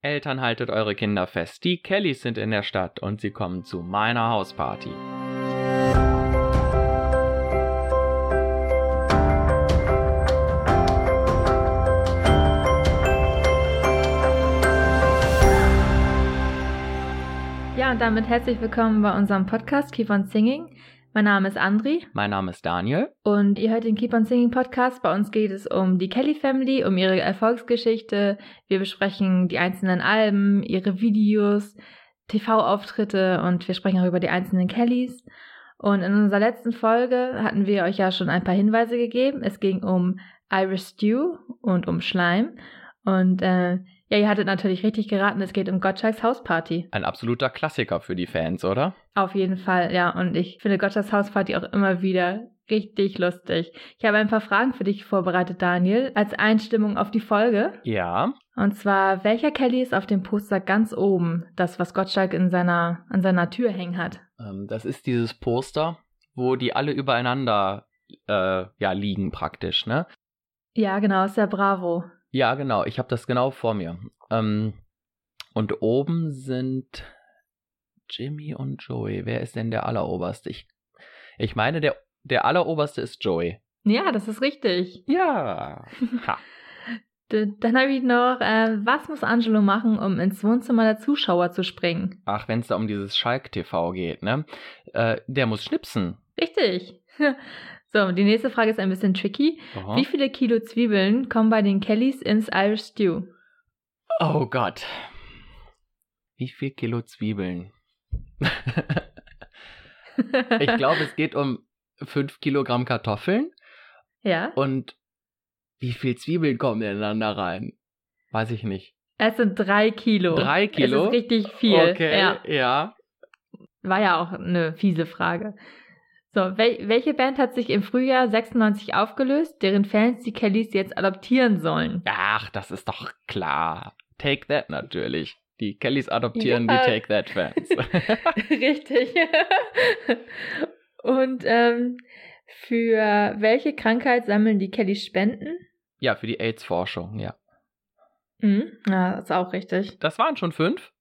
Eltern, haltet eure Kinder fest. Die Kellys sind in der Stadt und sie kommen zu meiner Hausparty. Ja, und damit herzlich willkommen bei unserem Podcast Keep on Singing. Mein Name ist Andri Mein Name ist Daniel. und ihr hört den Keep on Singing Podcast. Bei uns geht es um die Kelly Family, um ihre Erfolgsgeschichte. Wir besprechen die einzelnen Alben, ihre Videos, TV-Auftritte und wir sprechen auch über die einzelnen Kellys. Und in unserer letzten Folge hatten wir euch ja schon ein paar Hinweise gegeben. Es ging um Irish Stew und um Schleim. Und äh, ja, ihr hattet natürlich richtig geraten, es geht um Gottschalks Hausparty. Ein absoluter Klassiker für die Fans, oder? Auf jeden Fall, ja. Und ich finde Gottschalks Hausparty auch immer wieder richtig lustig. Ich habe ein paar Fragen für dich vorbereitet, Daniel, als Einstimmung auf die Folge. Ja. Und zwar, welcher Kelly ist auf dem Poster ganz oben? Das, was Gottschalk in seiner, an seiner Tür hängen hat. Ähm, das ist dieses Poster, wo die alle übereinander äh, ja, liegen praktisch, ne? Ja, genau, ist der Bravo. Ja, genau. Ich habe das genau vor mir. Ähm, und oben sind Jimmy und Joey. Wer ist denn der Alleroberste? Ich, ich meine, der, der Alleroberste ist Joey. Ja, das ist richtig. Ja. Ha. Dann habe ich noch, äh, was muss Angelo machen, um ins Wohnzimmer der Zuschauer zu springen? Ach, wenn es da um dieses Schalk-TV geht, ne? Äh, der muss schnipsen. Richtig. So, die nächste Frage ist ein bisschen tricky. Aha. Wie viele Kilo Zwiebeln kommen bei den Kellys ins Irish Stew? Oh Gott. Wie viel Kilo Zwiebeln? ich glaube, es geht um 5 Kilogramm Kartoffeln. ja, Und wie viel Zwiebeln kommen da rein? Weiß ich nicht. es sind drei Kilo. Drei Kilo? Es ist richtig viel. Okay, Ja, ja. war ja auch eine fiese Frage. So, wel welche Band hat sich im Frühjahr 96 aufgelöst, deren Fans die Kellys jetzt adoptieren sollen? Ach, das ist doch klar. Take That natürlich. Die Kellys adoptieren Ja. die Take That Fans. Richtig. Und ähm, für welche Krankheit sammeln die Kellys Spenden? ja, für die AIDS-Forschung, ja. Mhm. Ja, das ist auch richtig. Das waren schon fünf.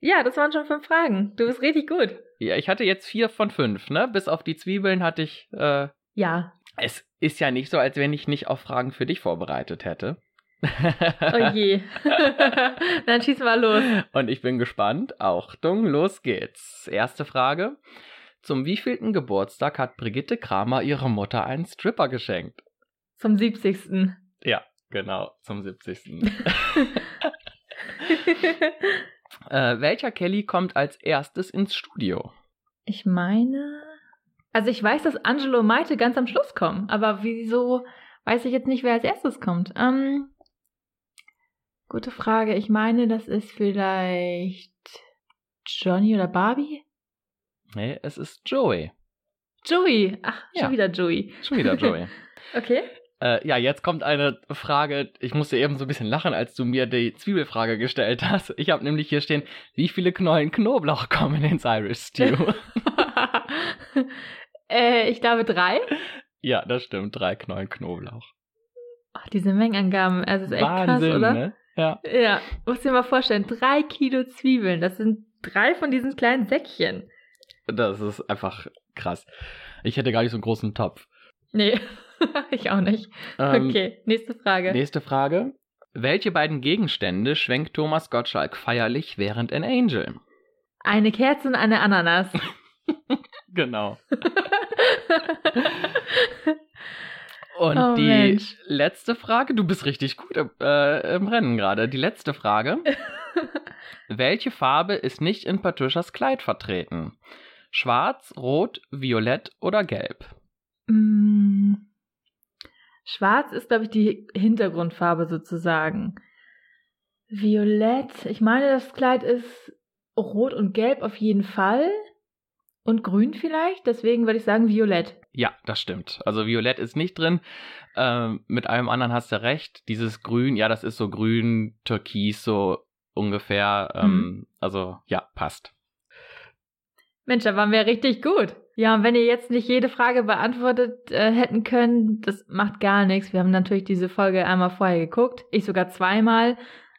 Ja, das waren schon fünf Fragen. Du bist richtig gut. Ja, ich hatte jetzt vier von fünf, ne? Bis auf die Zwiebeln hatte ich. Äh, Ja. es ist ja nicht so, als wenn ich nicht auf Fragen für dich vorbereitet hätte. Oh je. Dann schieß mal los. Und ich bin gespannt. Achtung, los geht's. Erste Frage. Zum wievielten Geburtstag hat Brigitte Kramer ihrer Mutter einen Stripper geschenkt? Zum 70. Ja, genau, zum 70. äh, welcher Kelly kommt als erstes ins Studio? ich meine. Also ich weiß, dass Angelo und Maite ganz am Schluss kommen, aber wieso weiß ich jetzt nicht, wer als erstes kommt? Ähm, gute Frage. Ich meine, das ist vielleicht Johnny oder Barbie? Nee, es ist Joey. Joey. Ach, schon Ja. wieder Joey. Schon wieder Joey. Okay. Äh, ja, jetzt kommt eine Frage. Ich musste eben so ein bisschen lachen, als du mir die Zwiebelfrage gestellt hast. Ich habe nämlich hier stehen, wie viele Knollen Knoblauch kommen ins Irish Stew? äh, ich glaube drei. ja, das stimmt. Drei Knollen Knoblauch. Ach, diese Mengenangaben, also das ist echt Wahnsinn, krass, oder? ne? Ja. Ja, musst dir mal vorstellen, drei Kilo Zwiebeln, das sind drei von diesen kleinen Säckchen. Das ist einfach krass. Ich hätte gar nicht so einen großen Topf. Nee, ich auch nicht. Ähm, okay, nächste Frage. Nächste Frage. Welche beiden Gegenstände schwenkt Thomas Gottschalk feierlich während in Angel? Eine Kerze und eine Ananas. Genau. Und Oh, die Mensch. letzte Frage, du bist richtig gut im, äh, im Rennen gerade. Die letzte Frage. Welche Farbe ist nicht in Patricias Kleid vertreten? Schwarz, Rot, Violett oder Gelb? Mm, Schwarz ist, glaube ich, die Hintergrundfarbe sozusagen. Violett, ich meine, das Kleid ist rot und gelb auf jeden Fall. Und grün vielleicht, deswegen würde ich sagen Violett. Ja, das stimmt. Also Violett ist nicht drin. Ähm, mit allem anderen hast du recht. Dieses Grün, ja, das ist so grün, türkis, so ungefähr. Ähm, Also ja, passt. Mensch, da waren wir richtig gut. Ja, und wenn ihr jetzt nicht jede Frage beantwortet äh, hätten können, das macht gar nichts. Wir haben natürlich diese Folge einmal vorher geguckt, ich sogar zweimal.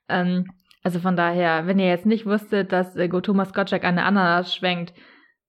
Ähm, Also von daher, wenn ihr jetzt nicht wusstet, dass äh, Thomas Gottschalk eine Ananas schwenkt,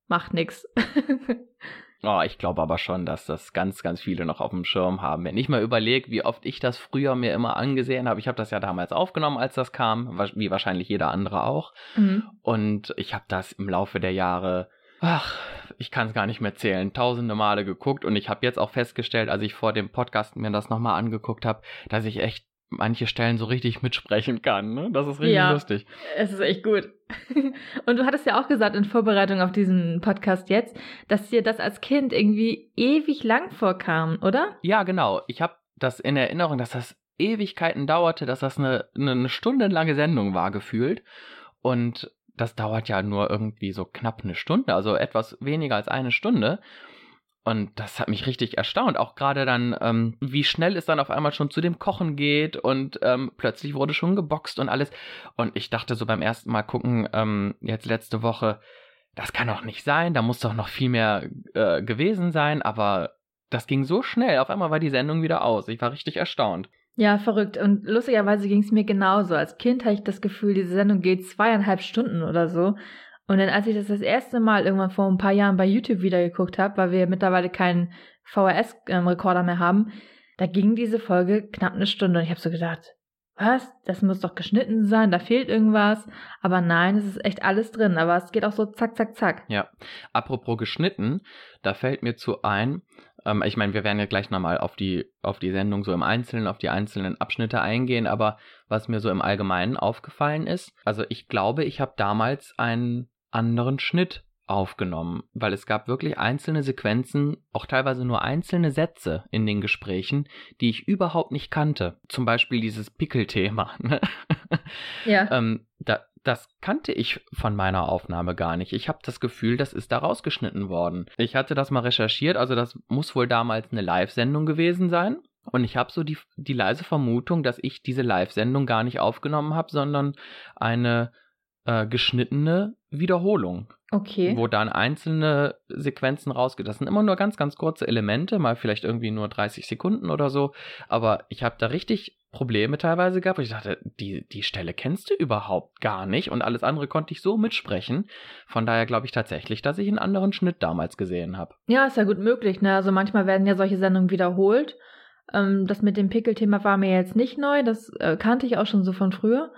macht nix. Oh, ich glaube aber schon, dass das ganz, ganz viele noch auf dem Schirm haben. Wenn ich mal überlege, wie oft ich das früher mir immer angesehen habe, ich habe das ja damals aufgenommen, als das kam, wie wahrscheinlich jeder andere auch. Mhm. Und ich habe das im Laufe der Jahre, ach, ich kann es gar nicht mehr zählen, tausende Male geguckt. Und ich habe jetzt auch festgestellt, als ich vor dem Podcast mir das nochmal angeguckt habe, dass ich echt manche Stellen so richtig mitsprechen kann. Ne? Das ist richtig ja, lustig. Es ist echt gut. Und du hattest ja auch gesagt in Vorbereitung auf diesen Podcast jetzt, dass dir das als Kind irgendwie ewig lang vorkam, oder? Ja, genau. Ich habe das in Erinnerung, dass das Ewigkeiten dauerte, dass das eine, eine stundenlange Sendung war, gefühlt. Und das dauert ja nur irgendwie so knapp eine Stunde, also etwas weniger als eine Stunde. Und das hat mich richtig erstaunt. Auch gerade dann, ähm, wie schnell es dann auf einmal schon zu dem Kochen geht und ähm, plötzlich wurde schon geboxt und alles. Und ich dachte so beim ersten Mal gucken, ähm, jetzt letzte Woche, das kann doch nicht sein, da muss doch noch viel mehr äh, gewesen sein, aber das ging so schnell. Auf einmal war die Sendung wieder aus. Ich war richtig erstaunt. Ja, verrückt. Und lustigerweise ging es mir genauso. Als Kind hatte ich das Gefühl, diese Sendung geht zweieinhalb Stunden oder so. Und dann, als ich das das erste Mal irgendwann vor ein paar Jahren bei YouTube wieder geguckt habe, weil wir mittlerweile keinen VHS-Rekorder mehr haben, da ging diese Folge knapp eine Stunde. Und ich habe so gedacht, was? Das muss doch geschnitten sein, da fehlt irgendwas. Aber nein, es ist echt alles drin. Aber es geht auch so zack, zack, zack. Ja. Apropos geschnitten, da fällt mir zu ein, ähm, ich meine, wir werden ja gleich nochmal auf die, auf die Sendung so im Einzelnen, auf die einzelnen Abschnitte eingehen, aber was mir so im Allgemeinen aufgefallen ist, also ich glaube, ich habe damals einen anderen Schnitt aufgenommen, weil es gab wirklich einzelne Sequenzen, auch teilweise nur einzelne Sätze in den Gesprächen, die ich überhaupt nicht kannte. Zum Beispiel dieses Pickelthema. Ne? Ja. ähm, da, das kannte ich von meiner Aufnahme gar nicht. Ich habe das Gefühl, das ist da rausgeschnitten worden. Ich hatte das mal recherchiert, also das muss wohl damals eine Live-Sendung gewesen sein. Und ich habe so die, die leise Vermutung, dass ich diese Live-Sendung gar nicht aufgenommen habe, sondern eine äh, geschnittene Wiederholung. Okay. Wo dann einzelne Sequenzen rausgeht. Das sind immer nur ganz, ganz kurze Elemente, mal vielleicht irgendwie nur 30 Sekunden oder so. Aber ich habe da richtig Probleme teilweise gehabt. Ich dachte, die, die Stelle kennst du überhaupt gar nicht. Und alles andere konnte ich so mitsprechen. Von daher glaube ich tatsächlich, dass ich einen anderen Schnitt damals gesehen habe. Ja, ist ja gut möglich. Ne? Also manchmal werden ja solche Sendungen wiederholt. Ähm, das mit dem Pickelthema war mir jetzt nicht neu. Das äh, kannte ich auch schon so von früher.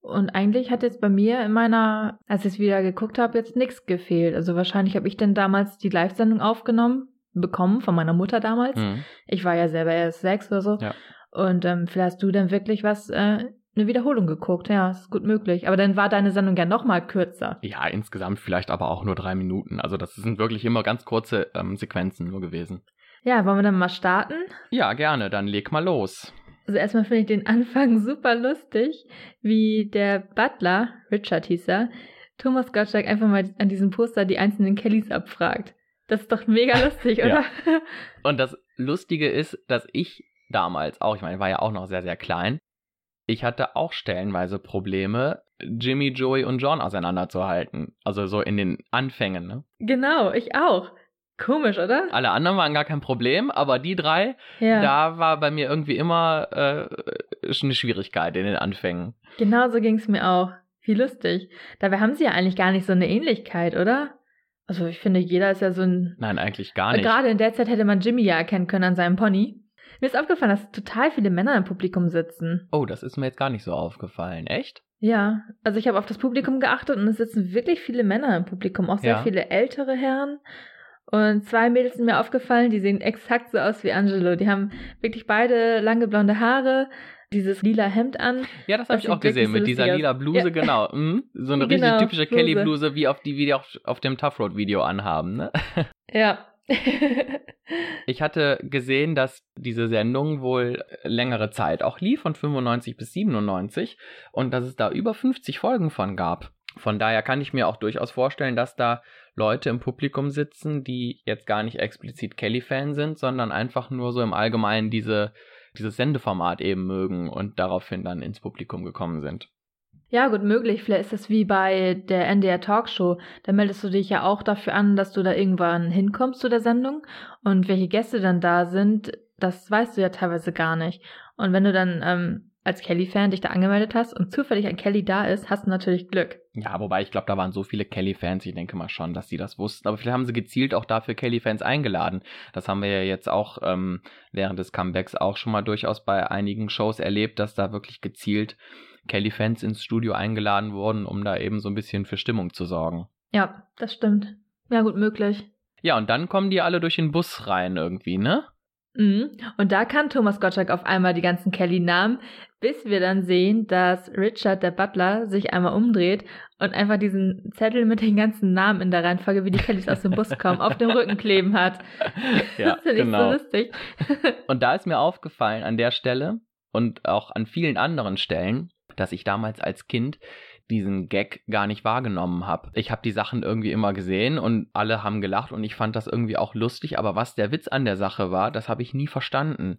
Und eigentlich hat jetzt bei mir in meiner, als ich es wieder geguckt habe, jetzt nichts gefehlt. Also wahrscheinlich habe ich denn damals die Live-Sendung aufgenommen, bekommen von meiner Mutter damals. Mhm. Ich war ja selber erst sechs oder so. Ja. Und ähm, vielleicht hast du dann wirklich was, äh, eine Wiederholung geguckt. Ja, ist gut möglich. Aber dann war deine Sendung ja noch mal kürzer. Ja, insgesamt vielleicht aber auch nur drei Minuten. Also das sind wirklich immer ganz kurze ähm, Sequenzen nur gewesen. Ja, wollen wir dann mal starten? Ja, gerne. Dann leg mal los. Also erstmal finde ich den Anfang super lustig, wie der Butler, Richard hieß er, Thomas Gottschalk einfach mal an diesem Poster die einzelnen Kellys abfragt. Das ist doch mega lustig, oder? Ja. Und das Lustige ist, dass ich damals auch, ich meine, ich war ja auch noch sehr, sehr klein, ich hatte auch stellenweise Probleme, Jimmy, Joey und John auseinanderzuhalten. Also so in den Anfängen, ne? Genau, ich auch. Komisch, oder? Alle anderen waren gar kein Problem, aber die drei, ja. da war bei mir irgendwie immer äh, eine Schwierigkeit in den Anfängen. Genau so ging es mir auch. Wie lustig. Dabei haben sie ja eigentlich gar nicht so eine Ähnlichkeit, oder? Also ich finde, jeder ist ja so ein. Nein, eigentlich gar nicht. Gerade in der Zeit hätte man Jimmy ja erkennen können an seinem Pony. Mir ist aufgefallen, dass total viele Männer im Publikum sitzen. Oh, das ist mir jetzt gar nicht so aufgefallen. Echt? Ja, also ich habe auf das Publikum geachtet und es sitzen wirklich viele Männer im Publikum, auch sehr ja. viele ältere Herren und zwei Mädels sind mir aufgefallen, die sehen exakt so aus wie Angelo. Die haben wirklich beide lange blonde Haare, dieses lila Hemd an. Ja, das habe ich auch gesehen, so mit dieser lila Bluse, ja. genau. Mhm. So eine genau, richtig typische Kelly-Bluse, wie auf die wir auch auf dem Tough Road-Video anhaben, ne? Ja. ich hatte gesehen, dass diese Sendung wohl längere Zeit auch lief, von 95 bis 97, und dass es da über 50 Folgen von gab. Von daher kann ich mir auch durchaus vorstellen, dass da Leute im Publikum sitzen, die jetzt gar nicht explizit Kelly-Fan sind, sondern einfach nur so im Allgemeinen diese, dieses Sendeformat eben mögen und daraufhin dann ins Publikum gekommen sind. Ja, gut möglich. Vielleicht ist das wie bei der NDR Talkshow. Da meldest du dich ja auch dafür an, dass du da irgendwann hinkommst zu der Sendung. Und welche Gäste dann da sind, das weißt du ja teilweise gar nicht. Und wenn du dann ähm, als Kelly-Fan dich da angemeldet hast und zufällig ein Kelly da ist, hast du natürlich Glück. Ja, wobei ich glaube, da waren so viele Kelly-Fans, ich denke mal schon, dass sie das wussten. Aber vielleicht haben sie gezielt auch dafür Kelly-Fans eingeladen. Das haben wir ja jetzt auch ähm, während des Comebacks auch schon mal durchaus bei einigen Shows erlebt, dass da wirklich gezielt Kelly-Fans ins Studio eingeladen wurden, um da eben so ein bisschen für Stimmung zu sorgen. Ja, das stimmt. Ja, gut möglich. Ja, und dann kommen die alle durch den Bus rein irgendwie, ne? Mhm. Und da kann Thomas Gottschalk auf einmal die ganzen Kelly-Namen, bis wir dann sehen, dass Richard, der Butler, sich einmal umdreht und einfach diesen Zettel mit den ganzen Namen in der Reihenfolge, wie die Kellys aus dem Bus kommen, auf dem Rücken kleben hat. Ja, das finde genau. ich so lustig. Und da ist mir aufgefallen an der Stelle und auch an vielen anderen Stellen, dass ich damals als Kind diesen Gag gar nicht wahrgenommen habe. Ich habe die Sachen irgendwie immer gesehen und alle haben gelacht und ich fand das irgendwie auch lustig, aber was der Witz an der Sache war, das habe ich nie verstanden.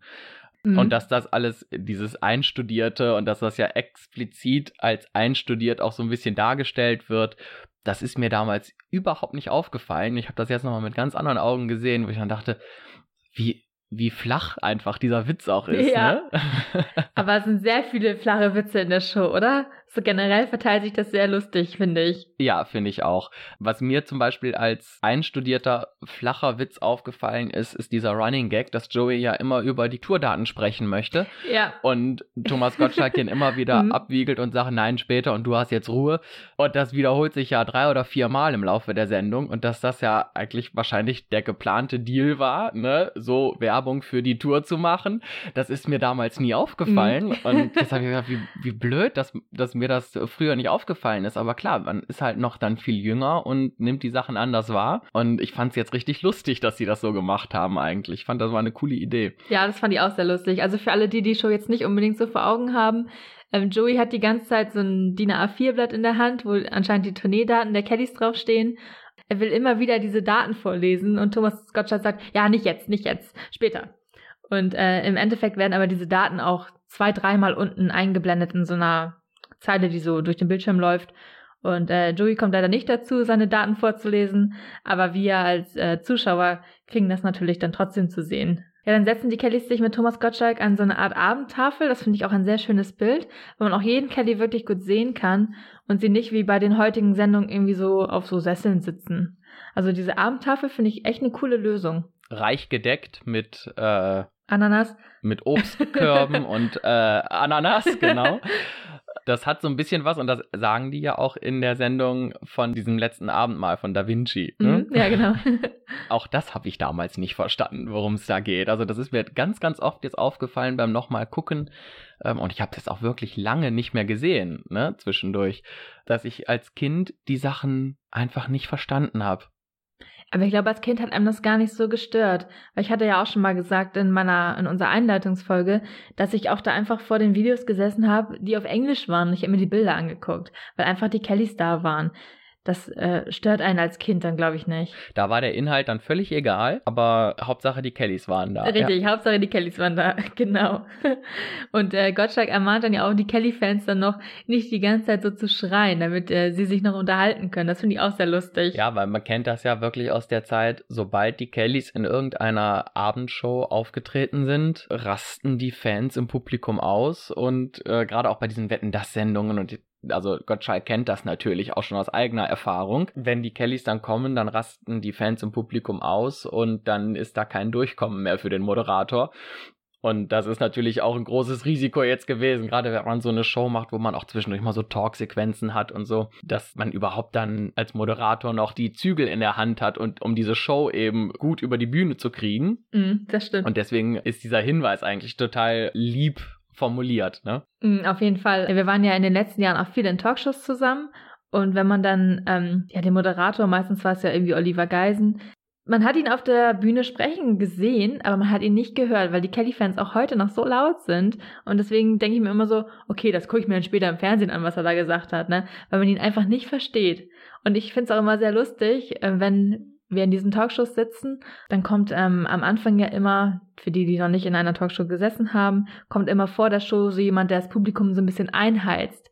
Mhm. Und dass das alles, dieses Einstudierte und dass das ja explizit als einstudiert auch so ein bisschen dargestellt wird, das ist mir damals überhaupt nicht aufgefallen. Ich habe das jetzt nochmal mit ganz anderen Augen gesehen, wo ich dann dachte, wie, wie flach einfach dieser Witz auch ist. Ja. Ne? Aber es sind sehr viele flache Witze in der Show, oder? So generell verteilt sich das sehr lustig, finde ich. Ja, finde ich auch. Was mir zum Beispiel als einstudierter, flacher Witz aufgefallen ist, ist dieser Running Gag, dass Joey ja immer über die Tourdaten sprechen möchte Ja. und Thomas Gottschalk den immer wieder Mhm. abwiegelt und sagt, nein, später und du hast jetzt Ruhe. Und das wiederholt sich ja drei oder vier Mal im Laufe der Sendung und dass das ja eigentlich wahrscheinlich der geplante Deal war, ne, so Werbung für die Tour zu machen. Das ist mir damals nie aufgefallen und jetzt habe ich gedacht, wie, wie blöd, dass, dass mir das früher nicht aufgefallen ist. Aber klar, man ist halt noch dann viel jünger und nimmt die Sachen anders wahr. Und ich fand es jetzt richtig lustig, dass sie das so gemacht haben eigentlich. Ich fand, das war eine coole Idee. Ja, das fand ich auch sehr lustig. Also für alle, die die Show jetzt nicht unbedingt so vor Augen haben, ähm, Joey hat die ganze Zeit so ein DIN A4-Blatt in der Hand, wo anscheinend die Tourneedaten der Kellys draufstehen. Er will immer wieder diese Daten vorlesen und Thomas Gottschalk sagt, ja, nicht jetzt, nicht jetzt, später. Und äh, im Endeffekt werden aber diese Daten auch zwei, dreimal unten eingeblendet in so einer Zeile, die so durch den Bildschirm läuft. Und äh, Joey kommt leider nicht dazu, seine Daten vorzulesen, aber wir als äh, Zuschauer kriegen das natürlich dann trotzdem zu sehen. Ja, dann setzen die Kellys sich mit Thomas Gottschalk an so eine Art Abendtafel. Das finde ich auch ein sehr schönes Bild, wo man auch jeden Kelly wirklich gut sehen kann und sie nicht wie bei den heutigen Sendungen irgendwie so auf so Sesseln sitzen. Also diese Abendtafel finde ich echt eine coole Lösung. Reich gedeckt mit äh, Ananas. mit Obstkörben und äh, Ananas, genau. Das hat so ein bisschen was, und das sagen die ja auch in der Sendung von diesem letzten Abendmahl von Da Vinci. Ne? Mhm, ja, genau. Auch das habe ich damals nicht verstanden, worum es da geht. Also das ist mir ganz, ganz oft jetzt aufgefallen beim nochmal gucken. Ähm, und ich habe das auch wirklich lange nicht mehr gesehen, ne, zwischendurch, dass ich als Kind die Sachen einfach nicht verstanden habe. Aber ich glaube, als Kind hat einem das gar nicht so gestört. Weil ich hatte ja auch schon mal gesagt in meiner, in unserer Einleitungsfolge, dass ich auch da einfach vor den Videos gesessen habe, die auf Englisch waren. Und ich habe mir die Bilder angeguckt, weil einfach die Kellys da waren. Das äh, stört einen als Kind dann, glaube ich, nicht. Da war der Inhalt dann völlig egal, aber Hauptsache die Kellys waren da. Richtig, Hauptsache die Kellys waren da, genau. Und äh, Gottschalk ermahnt dann ja auch die Kelly-Fans dann noch, nicht die ganze Zeit so zu schreien, damit äh, sie sich noch unterhalten können. Das finde ich auch sehr lustig. Ja, weil man kennt das ja wirklich aus der Zeit, sobald die Kellys in irgendeiner Abendshow aufgetreten sind, rasten die Fans im Publikum aus und äh, gerade auch bei diesen Wetten das Sendungen und also Gottschalk kennt das natürlich auch schon aus eigener Erfahrung. Wenn die Kellys dann kommen, dann rasten die Fans im Publikum aus und dann ist da kein Durchkommen mehr für den Moderator. Und das ist natürlich auch ein großes Risiko jetzt gewesen, gerade wenn man so eine Show macht, wo man auch zwischendurch mal so Talksequenzen hat und so, dass man überhaupt dann als Moderator noch die Zügel in der Hand hat und um diese Show eben gut über die Bühne zu kriegen. Mm, das stimmt. Und deswegen ist dieser Hinweis eigentlich total lieb formuliert, ne? Mm, auf jeden Fall. Wir waren ja in den letzten Jahren auch viel in Talkshows zusammen. Und wenn man dann, ähm, ja, den Moderator, meistens war es ja irgendwie Oliver Geisen, man hat ihn auf der Bühne sprechen gesehen, aber man hat ihn nicht gehört, weil die Kelly-Fans auch heute noch so laut sind. Und deswegen denke ich mir immer so, okay, das gucke ich mir dann später im Fernsehen an, was er da gesagt hat, ne? Weil man ihn einfach nicht versteht. Und ich finde es auch immer sehr lustig, äh, wenn wir in diesen Talkshows sitzen, dann kommt ähm, am Anfang ja immer, für die, die noch nicht in einer Talkshow gesessen haben, kommt immer vor der Show so jemand, der das Publikum so ein bisschen einheizt.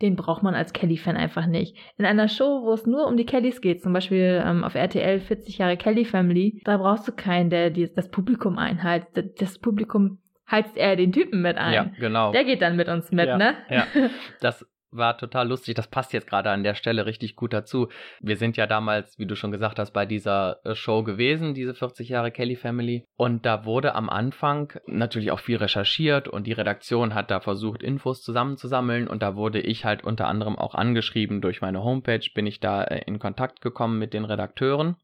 Den braucht man als Kelly-Fan einfach nicht. In einer Show, wo es nur um die Kellys geht, zum Beispiel ähm, auf RTL 40 Jahre Kelly Family, da brauchst du keinen, der die, das Publikum einheizt. Das Publikum heizt er den Typen mit ein. Ja, genau. Der geht dann mit uns mit, ja, ne? Ja, das war total lustig. Das passt jetzt gerade an der Stelle richtig gut dazu. Wir sind ja damals, wie du schon gesagt hast, bei dieser äh, Show gewesen, diese 40 Jahre Kelly Family. Und da wurde am Anfang natürlich auch viel recherchiert und die Redaktion hat da versucht, Infos zusammenzusammeln. Und da wurde ich halt unter anderem auch angeschrieben durch meine Homepage, bin ich da äh, in Kontakt gekommen mit den Redakteuren.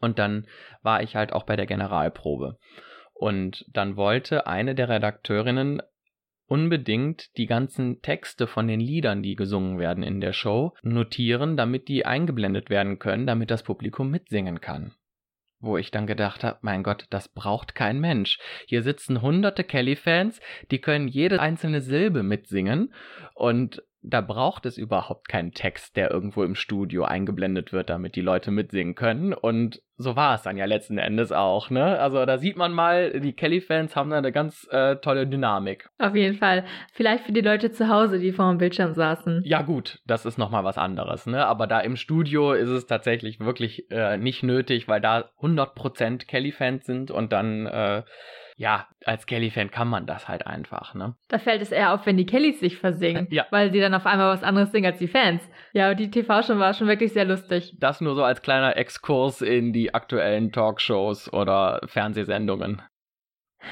Und dann war ich halt auch bei der Generalprobe. Und dann wollte eine der Redakteurinnen unbedingt die ganzen Texte von den Liedern, die gesungen werden in der Show, notieren, damit die eingeblendet werden können, damit das Publikum mitsingen kann. Wo ich dann gedacht habe, mein Gott, das braucht kein Mensch. Hier sitzen hunderte Kelly-Fans, die können jede einzelne Silbe mitsingen und da braucht es überhaupt keinen Text, der irgendwo im Studio eingeblendet wird, damit die Leute mitsingen können. Und so war es dann ja letzten Endes auch, ne? Also da sieht man mal, die Kelly-Fans haben da eine ganz äh, tolle Dynamik. Auf jeden Fall. Vielleicht für die Leute zu Hause, die vor dem Bildschirm saßen. Ja gut, das ist nochmal was anderes, ne? Aber da im Studio ist es tatsächlich wirklich äh, nicht nötig, weil da 100% Kelly-Fans sind und dann äh, ja, als Kelly-Fan kann man das halt einfach, ne? Da fällt es eher auf, wenn die Kellys sich versingen, Ja. weil sie dann auf einmal was anderes singen als die Fans. Ja, und die TV-Show war schon wirklich sehr lustig. Das nur so als kleiner Exkurs in die aktuellen Talkshows oder Fernsehsendungen.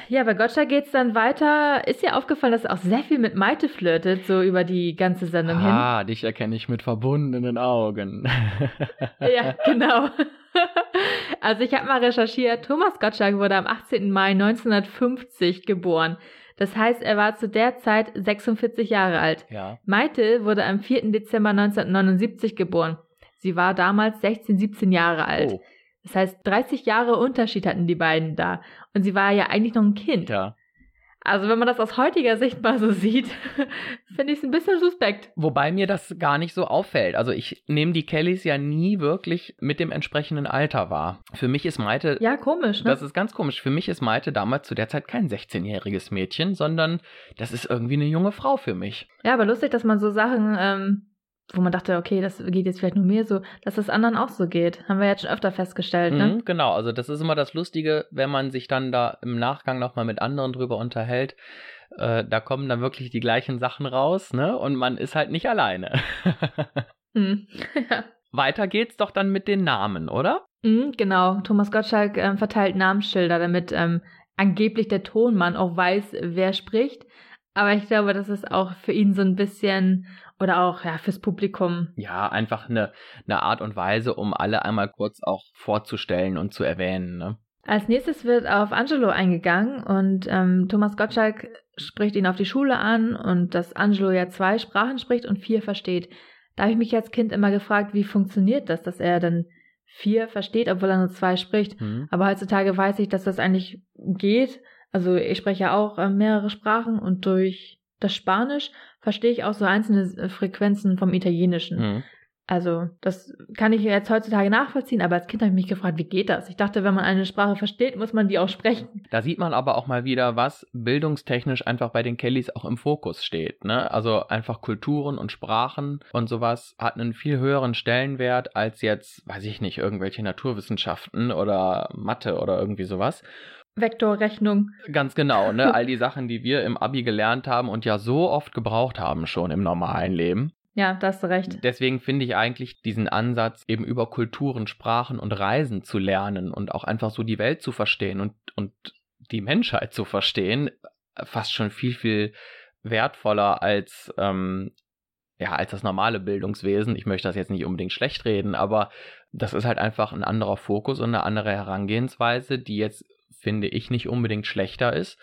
Ja, bei Gotcha geht's dann weiter. Ist dir aufgefallen, dass er auch sehr viel mit Maite flirtet, so über die ganze Sendung hin? Ah, dich erkenne ich mit verbundenen Augen. Ja, genau. Also ich habe mal recherchiert, Thomas Gottschalk wurde am 18. Mai 1950 geboren. Das heißt, er war zu der Zeit 46 Jahre alt. ja. Maite wurde am 4. Dezember 1979 geboren. Sie war damals 16, 17 Jahre alt. Oh, Das heißt, 30 Jahre Unterschied hatten die beiden da. Und sie war ja eigentlich noch ein Kind. ja. Also wenn man das aus heutiger Sicht mal so sieht, finde ich es ein bisschen suspekt. Wobei mir das gar nicht so auffällt. Also ich nehme die Kellys ja nie wirklich mit dem entsprechenden Alter wahr. Für mich ist Maite Ja, komisch, ne? Das ist ganz komisch. Für mich ist Maite damals zu der Zeit kein 16-jähriges Mädchen, sondern das ist irgendwie eine junge Frau für mich. Ja, aber lustig, dass man so Sachen, ähm, wo man dachte, okay, das geht jetzt vielleicht nur mir so, dass das anderen auch so geht. Haben wir jetzt schon öfter festgestellt, ne? Mhm, genau, also das ist immer das Lustige, wenn man sich dann da im Nachgang nochmal mit anderen drüber unterhält. Äh, da kommen dann wirklich die gleichen Sachen raus, ne? Und man ist halt nicht alleine. Hm. ja. Weiter geht's doch dann mit den Namen, oder? Mhm, genau. Thomas Gottschalk ähm, verteilt Namensschilder, damit ähm, angeblich der Tonmann auch weiß, wer spricht. Aber ich glaube, das ist auch für ihn so ein bisschen oder auch ja fürs Publikum. Ja, einfach eine, eine Art und Weise, um alle einmal kurz auch vorzustellen und zu erwähnen, ne? Als nächstes wird auf Angelo eingegangen und ähm, Thomas Gottschalk spricht ihn auf die Schule an und dass Angelo ja zwei Sprachen spricht und vier versteht. Da habe ich mich als Kind immer gefragt, wie funktioniert das, dass er dann vier versteht, obwohl er nur zwei spricht. Hm. Aber heutzutage weiß ich, dass das eigentlich geht. Also ich spreche ja auch äh, mehrere Sprachen und durch das Spanisch verstehe ich auch so einzelne äh, Frequenzen vom Italienischen. Hm. Also das kann ich jetzt heutzutage nachvollziehen, aber als Kind habe ich mich gefragt, wie geht das? Ich dachte, wenn man eine Sprache versteht, muss man die auch sprechen. Da sieht man aber auch mal wieder, was bildungstechnisch einfach bei den Kellys auch im Fokus steht. Ne? Also einfach Kulturen und Sprachen und sowas hat einen viel höheren Stellenwert als jetzt, weiß ich nicht, irgendwelche Naturwissenschaften oder Mathe oder irgendwie sowas. Vektorrechnung. Ganz genau, ne? All die Sachen, die wir im Abi gelernt haben und ja so oft gebraucht haben schon im normalen Leben. Ja, da hast du recht. Deswegen finde ich eigentlich diesen Ansatz, eben über Kulturen, Sprachen und Reisen zu lernen und auch einfach so die Welt zu verstehen und, und die Menschheit zu verstehen, fast schon viel, viel wertvoller als, ähm, ja, als das normale Bildungswesen. Ich möchte das jetzt nicht unbedingt schlecht reden, aber das ist halt einfach ein anderer Fokus und eine andere Herangehensweise, die jetzt, finde ich, nicht unbedingt schlechter ist.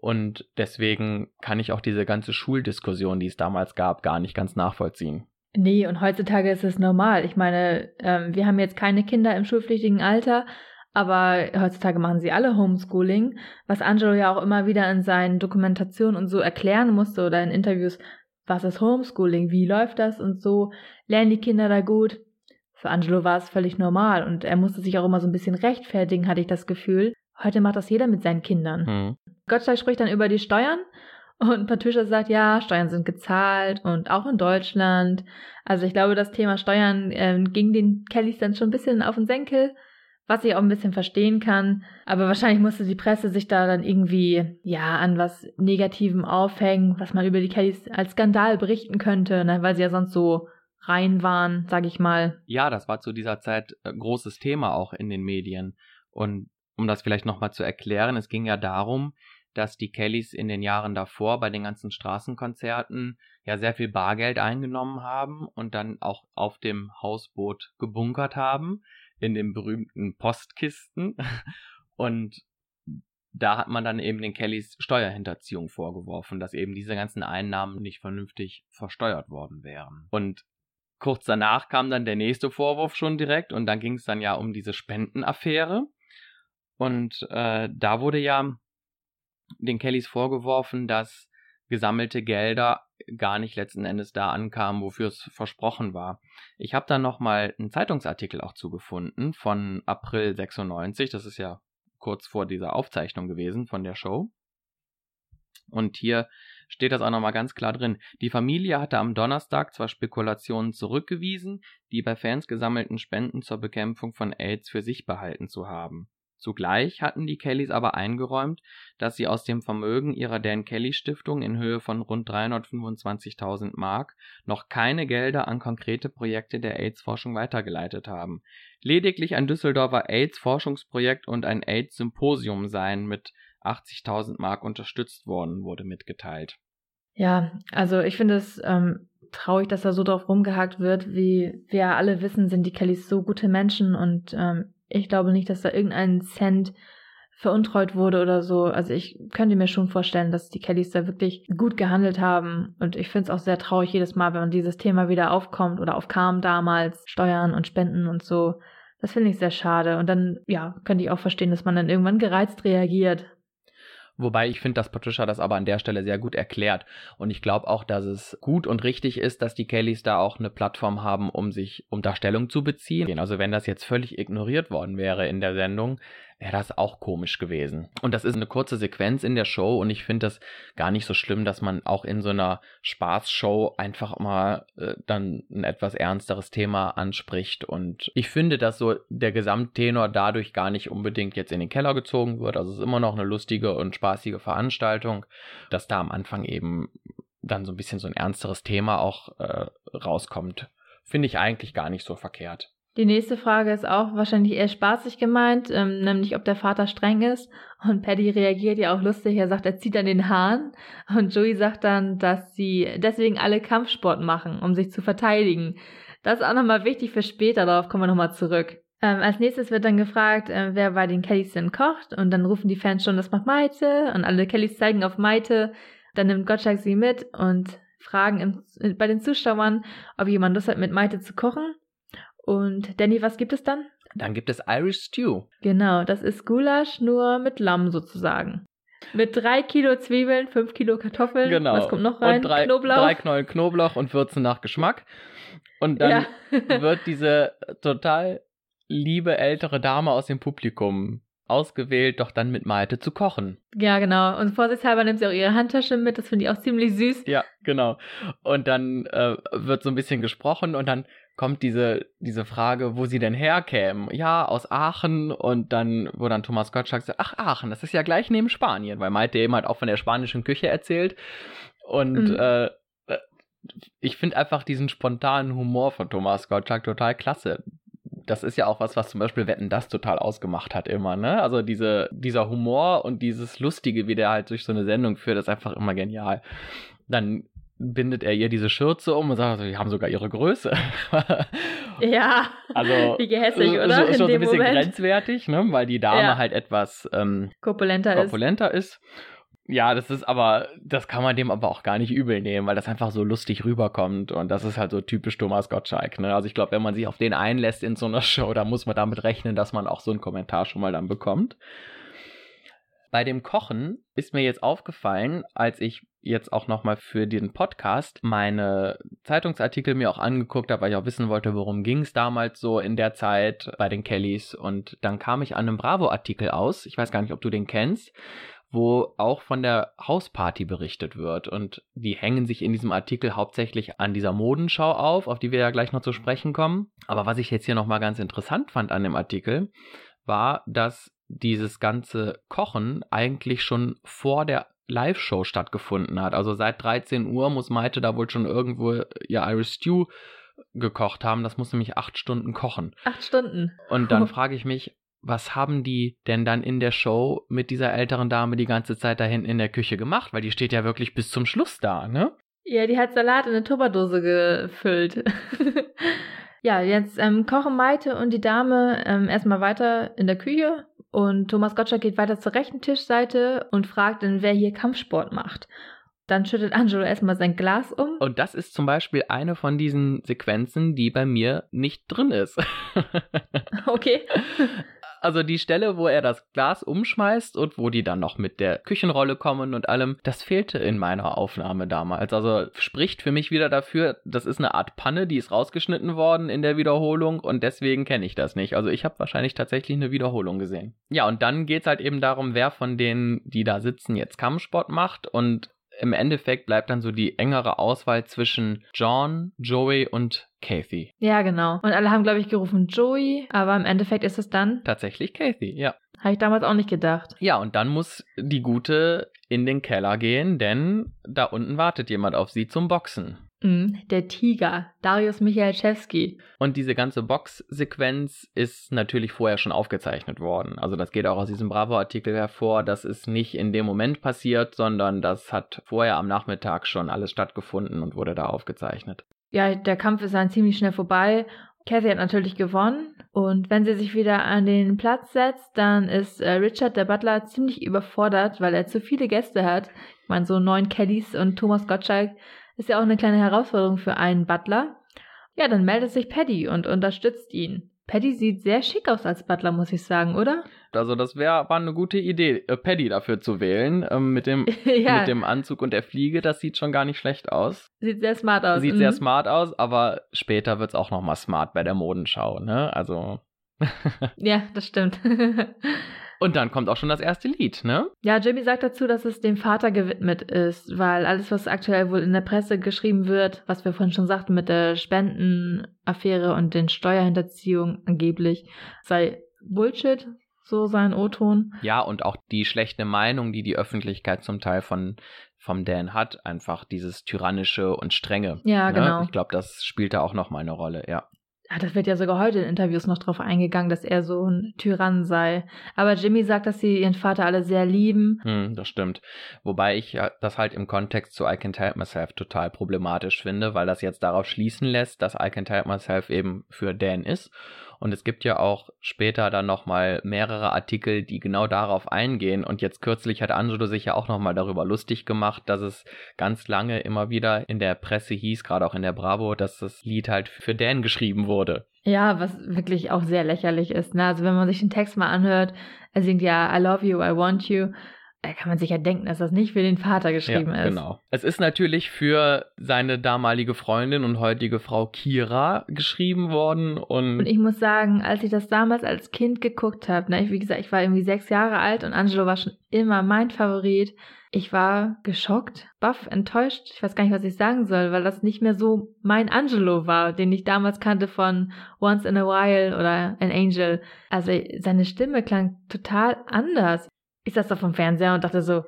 Und deswegen kann ich auch diese ganze Schuldiskussion, die es damals gab, gar nicht ganz nachvollziehen. Nee, und heutzutage ist es normal. Ich meine, ähm, wir haben jetzt keine Kinder im schulpflichtigen Alter, aber heutzutage machen sie alle Homeschooling, was Angelo ja auch immer wieder in seinen Dokumentationen und so erklären musste oder in Interviews, was ist Homeschooling, wie läuft das und so, lernen die Kinder da gut. Für Angelo war es völlig normal und er musste sich auch immer so ein bisschen rechtfertigen, hatte ich das Gefühl. Heute macht das jeder mit seinen Kindern. Hm. Gottschalk spricht dann über die Steuern und Patricia sagt, ja, Steuern sind gezahlt und auch in Deutschland. Also ich glaube, das Thema Steuern ähm, ging den Kellys dann schon ein bisschen auf den Senkel, was ich auch ein bisschen verstehen kann. Aber wahrscheinlich musste die Presse sich da dann irgendwie, ja, an was Negativem aufhängen, was man über die Kellys als Skandal berichten könnte, ne, weil sie ja sonst so rein waren, sag ich mal. Ja, das war zu dieser Zeit ein großes Thema auch in den Medien. Und um das vielleicht nochmal zu erklären, es ging ja darum, dass die Kellys in den Jahren davor bei den ganzen Straßenkonzerten ja sehr viel Bargeld eingenommen haben und dann auch auf dem Hausboot gebunkert haben, in den berühmten Postkisten. Und da hat man dann eben den Kellys Steuerhinterziehung vorgeworfen, dass eben diese ganzen Einnahmen nicht vernünftig versteuert worden wären. Und kurz danach kam dann der nächste Vorwurf schon direkt und dann ging es dann ja um diese Spendenaffäre. Und äh, da wurde ja den Kellys vorgeworfen, dass gesammelte Gelder gar nicht letzten Endes da ankamen, wofür es versprochen war. Ich habe da nochmal einen Zeitungsartikel auch zugefunden von April 96, das ist ja kurz vor dieser Aufzeichnung gewesen von der Show. Und hier steht das auch nochmal ganz klar drin. Die Familie hatte am Donnerstag zwar Spekulationen zurückgewiesen, die bei Fans gesammelten Spenden zur Bekämpfung von AIDS für sich behalten zu haben. Zugleich hatten die Kellys aber eingeräumt, dass sie aus dem Vermögen ihrer Dan Kelly Stiftung in Höhe von rund 325.000 Mark noch keine Gelder an konkrete Projekte der AIDS-Forschung weitergeleitet haben. Lediglich ein Düsseldorfer AIDS-Forschungsprojekt und ein AIDS-Symposium seien mit 80.000 Mark unterstützt worden, wurde mitgeteilt. Ja, also ich finde es ähm, traurig, dass da so drauf rumgehakt wird. Wie wir alle wissen, sind die Kellys so gute Menschen und ähm, ich glaube nicht, dass da irgendein Cent veruntreut wurde oder so. Also ich könnte mir schon vorstellen, dass die Kellys da wirklich gut gehandelt haben. Und ich finde es auch sehr traurig jedes Mal, wenn dieses Thema wieder aufkommt oder aufkam damals, Steuern und Spenden und so. Das finde ich sehr schade. Und dann, ja, könnte ich auch verstehen, dass man dann irgendwann gereizt reagiert. Wobei ich finde, dass Patricia das aber an der Stelle sehr gut erklärt. Und ich glaube auch, dass es gut und richtig ist, dass die Kellys da auch eine Plattform haben, um sich, um da zu beziehen. Also wenn das jetzt völlig ignoriert worden wäre in der Sendung, wäre das auch komisch gewesen. Und das ist eine kurze Sequenz in der Show und ich finde das gar nicht so schlimm, dass man auch in so einer Spaßshow einfach mal äh, dann ein etwas ernsteres Thema anspricht. Und ich finde, dass so der Gesamttenor dadurch gar nicht unbedingt jetzt in den Keller gezogen wird. Also es ist immer noch eine lustige und spaßige Veranstaltung, dass da am Anfang eben dann so ein bisschen so ein ernsteres Thema auch äh, rauskommt. Finde ich eigentlich gar nicht so verkehrt. Die nächste Frage ist auch wahrscheinlich eher spaßig gemeint, ähm, nämlich ob der Vater streng ist. Und Paddy reagiert ja auch lustig. Er sagt, er zieht an den Haaren. Und Joey sagt dann, dass sie deswegen alle Kampfsport machen, um sich zu verteidigen. Das ist auch nochmal wichtig für später, darauf kommen wir nochmal zurück. Ähm, als nächstes wird dann gefragt, äh, wer bei den Kellys denn kocht. Und dann rufen die Fans schon, das macht Maite. Und alle Kellys zeigen auf Maite. Dann nimmt Gottschalk sie mit und fragen im, bei den Zuschauern, ob jemand Lust hat, mit Maite zu kochen. Und Danny, was gibt es dann? Dann gibt es Irish Stew. Genau, das ist Gulasch nur mit Lamm sozusagen. Mit drei Kilo Zwiebeln, fünf Kilo Kartoffeln. Genau. Was kommt noch rein? Und drei, Knoblauch. drei Knollen Knoblauch und Würzen nach Geschmack. Und dann Ja. wird diese total liebe ältere Dame aus dem Publikum ausgewählt, doch dann mit Malte zu kochen. ja, genau. Und vorsichtshalber nimmt sie auch ihre Handtasche mit. Das finde ich auch ziemlich süß. Ja, genau. Und dann äh, wird so ein bisschen gesprochen und dann kommt diese, diese Frage, wo sie denn herkämen. Ja, aus Aachen und dann, wo dann Thomas Gottschalk sagt, ach Aachen, das ist ja gleich neben Spanien, weil Malte eben halt auch von der spanischen Küche erzählt. Und Mhm. äh, äh, ich finde einfach diesen spontanen Humor von Thomas Gottschalk total klasse. Das ist ja auch was, was zum Beispiel Wetten das total ausgemacht hat immer, ne? Also diese, dieser Humor und dieses Lustige, wie der halt durch so eine Sendung führt, ist einfach immer genial. Dann bindet er ihr diese Schürze um und sagt, die haben sogar ihre Größe. Ja. Also, Wie gehässig, so- oder? In schon so ein bisschen Moment. grenzwertig, ne? Weil die Dame Ja. halt etwas ähm, Korpulenter ist. korpulenter ist. Ja, das ist aber, das kann man dem aber auch gar nicht übel nehmen, weil das einfach so lustig rüberkommt und das ist halt so typisch Thomas Gottschalk. Ne? Also ich glaube, wenn man sich auf den einlässt in so einer Show, da muss man damit rechnen, dass man auch so einen Kommentar schon mal dann bekommt. Bei dem Kochen ist mir jetzt aufgefallen, als ich jetzt auch nochmal für den Podcast meine Zeitungsartikel mir auch angeguckt habe, weil ich auch wissen wollte, worum ging es damals so in der Zeit bei den Kellys. Und dann kam ich an einem Bravo-Artikel aus. Ich weiß gar nicht, ob du den kennst wo auch von der Hausparty berichtet wird. Und die hängen sich in diesem Artikel hauptsächlich an dieser Modenschau auf, auf die wir ja gleich noch zu sprechen kommen. Aber was ich jetzt hier nochmal ganz interessant fand an dem Artikel, war, dass dieses ganze Kochen eigentlich schon vor der Live-Show stattgefunden hat. Also seit 13 Uhr muss Maite da wohl schon irgendwo ihr Irish Stew gekocht haben. Das muss nämlich acht Stunden kochen. Acht Stunden. Und dann frage ich mich, was haben die denn dann in der Show mit dieser älteren Dame die ganze Zeit da hinten in der Küche gemacht? Weil die steht ja wirklich bis zum Schluss da, ne? Ja, die hat Salat in eine Tupperdose gefüllt. ja, jetzt ähm, kochen Maite und die Dame ähm, erstmal weiter in der Küche und Thomas Gottschalk geht weiter zur rechten Tischseite und fragt dann, wer hier Kampfsport macht. Dann schüttet Angelo erstmal sein Glas um. Und das ist zum Beispiel eine von diesen Sequenzen, die bei mir nicht drin ist. okay. Also die Stelle, wo er das Glas umschmeißt und wo die dann noch mit der Küchenrolle kommen und allem, das fehlte in meiner Aufnahme damals. Also spricht für mich wieder dafür, das ist eine Art Panne, die ist rausgeschnitten worden in der Wiederholung und deswegen kenne ich das nicht. Also ich habe wahrscheinlich tatsächlich eine Wiederholung gesehen. Ja, und dann geht es halt eben darum, wer von denen, die da sitzen, jetzt Kampfsport macht und im Endeffekt bleibt dann so die engere Auswahl zwischen John, Joey und Kathy. Ja, genau. Und alle haben, glaube ich, gerufen Joey, aber im Endeffekt ist es dann. Tatsächlich Kathy, ja. Habe ich damals auch nicht gedacht. Ja, und dann muss die Gute in den Keller gehen, denn da unten wartet jemand auf sie zum Boxen. Der Tiger, Darius Michalczewski. Und diese ganze Boxsequenz ist natürlich vorher schon aufgezeichnet worden. Also das geht auch aus diesem Bravo-Artikel hervor. Das ist nicht in dem Moment passiert, sondern das hat vorher am Nachmittag schon alles stattgefunden und wurde da aufgezeichnet. Ja, der Kampf ist dann ziemlich schnell vorbei. Kathy hat natürlich gewonnen und wenn sie sich wieder an den Platz setzt, dann ist äh, Richard, der Butler, ziemlich überfordert, weil er zu viele Gäste hat. Ich meine, so neun Kellys und Thomas Gottschalk ist ja auch eine kleine Herausforderung für einen Butler. Ja, dann meldet sich Paddy und unterstützt ihn. Paddy sieht sehr schick aus als Butler, muss ich sagen, oder? Also das wäre war eine gute Idee, äh, Paddy dafür zu wählen ähm, mit dem ja. mit dem Anzug und der Fliege. Das sieht schon gar nicht schlecht aus. Sieht sehr smart aus. Sieht mhm. sehr smart aus, aber später wird's auch noch mal smart bei der Modenschau, ne? Also ja, das stimmt. Und dann kommt auch schon das erste Lied, ne? Ja, Jimmy sagt dazu, dass es dem Vater gewidmet ist, weil alles, was aktuell wohl in der Presse geschrieben wird, was wir vorhin schon sagten mit der Spendenaffäre und den Steuerhinterziehungen angeblich, sei Bullshit, so sein O-Ton. Ja, und auch die schlechte Meinung, die die Öffentlichkeit zum Teil von vom Dan hat, einfach dieses tyrannische und strenge. Ja, ne? genau. Ich glaube, das spielt da auch noch mal eine Rolle, ja. Ja, das wird ja sogar heute in Interviews noch drauf eingegangen, dass er so ein Tyrann sei. Aber Jimmy sagt, dass sie ihren Vater alle sehr lieben. Hm, das stimmt. Wobei ich das halt im Kontext zu I Can't Help Myself total problematisch finde, weil das jetzt darauf schließen lässt, dass I Can't Help Myself eben für Dan ist und es gibt ja auch später dann nochmal mehrere Artikel, die genau darauf eingehen. Und jetzt kürzlich hat Angelo sich ja auch nochmal darüber lustig gemacht, dass es ganz lange immer wieder in der Presse hieß, gerade auch in der Bravo, dass das Lied halt für Dan geschrieben wurde. Ja, was wirklich auch sehr lächerlich ist. Ne? Also wenn man sich den Text mal anhört, er singt ja I love you, I want you da kann man sich ja denken, dass das nicht für den Vater geschrieben ja, ist. Genau. Es ist natürlich für seine damalige Freundin und heutige Frau Kira geschrieben worden. Und, und ich muss sagen, als ich das damals als Kind geguckt habe, ne, wie gesagt, ich war irgendwie sechs Jahre alt und Angelo war schon immer mein Favorit. Ich war geschockt, baff, enttäuscht. Ich weiß gar nicht, was ich sagen soll, weil das nicht mehr so mein Angelo war, den ich damals kannte von Once in a While oder An Angel. Also seine Stimme klang total anders ich saß da vom Fernseher und dachte so,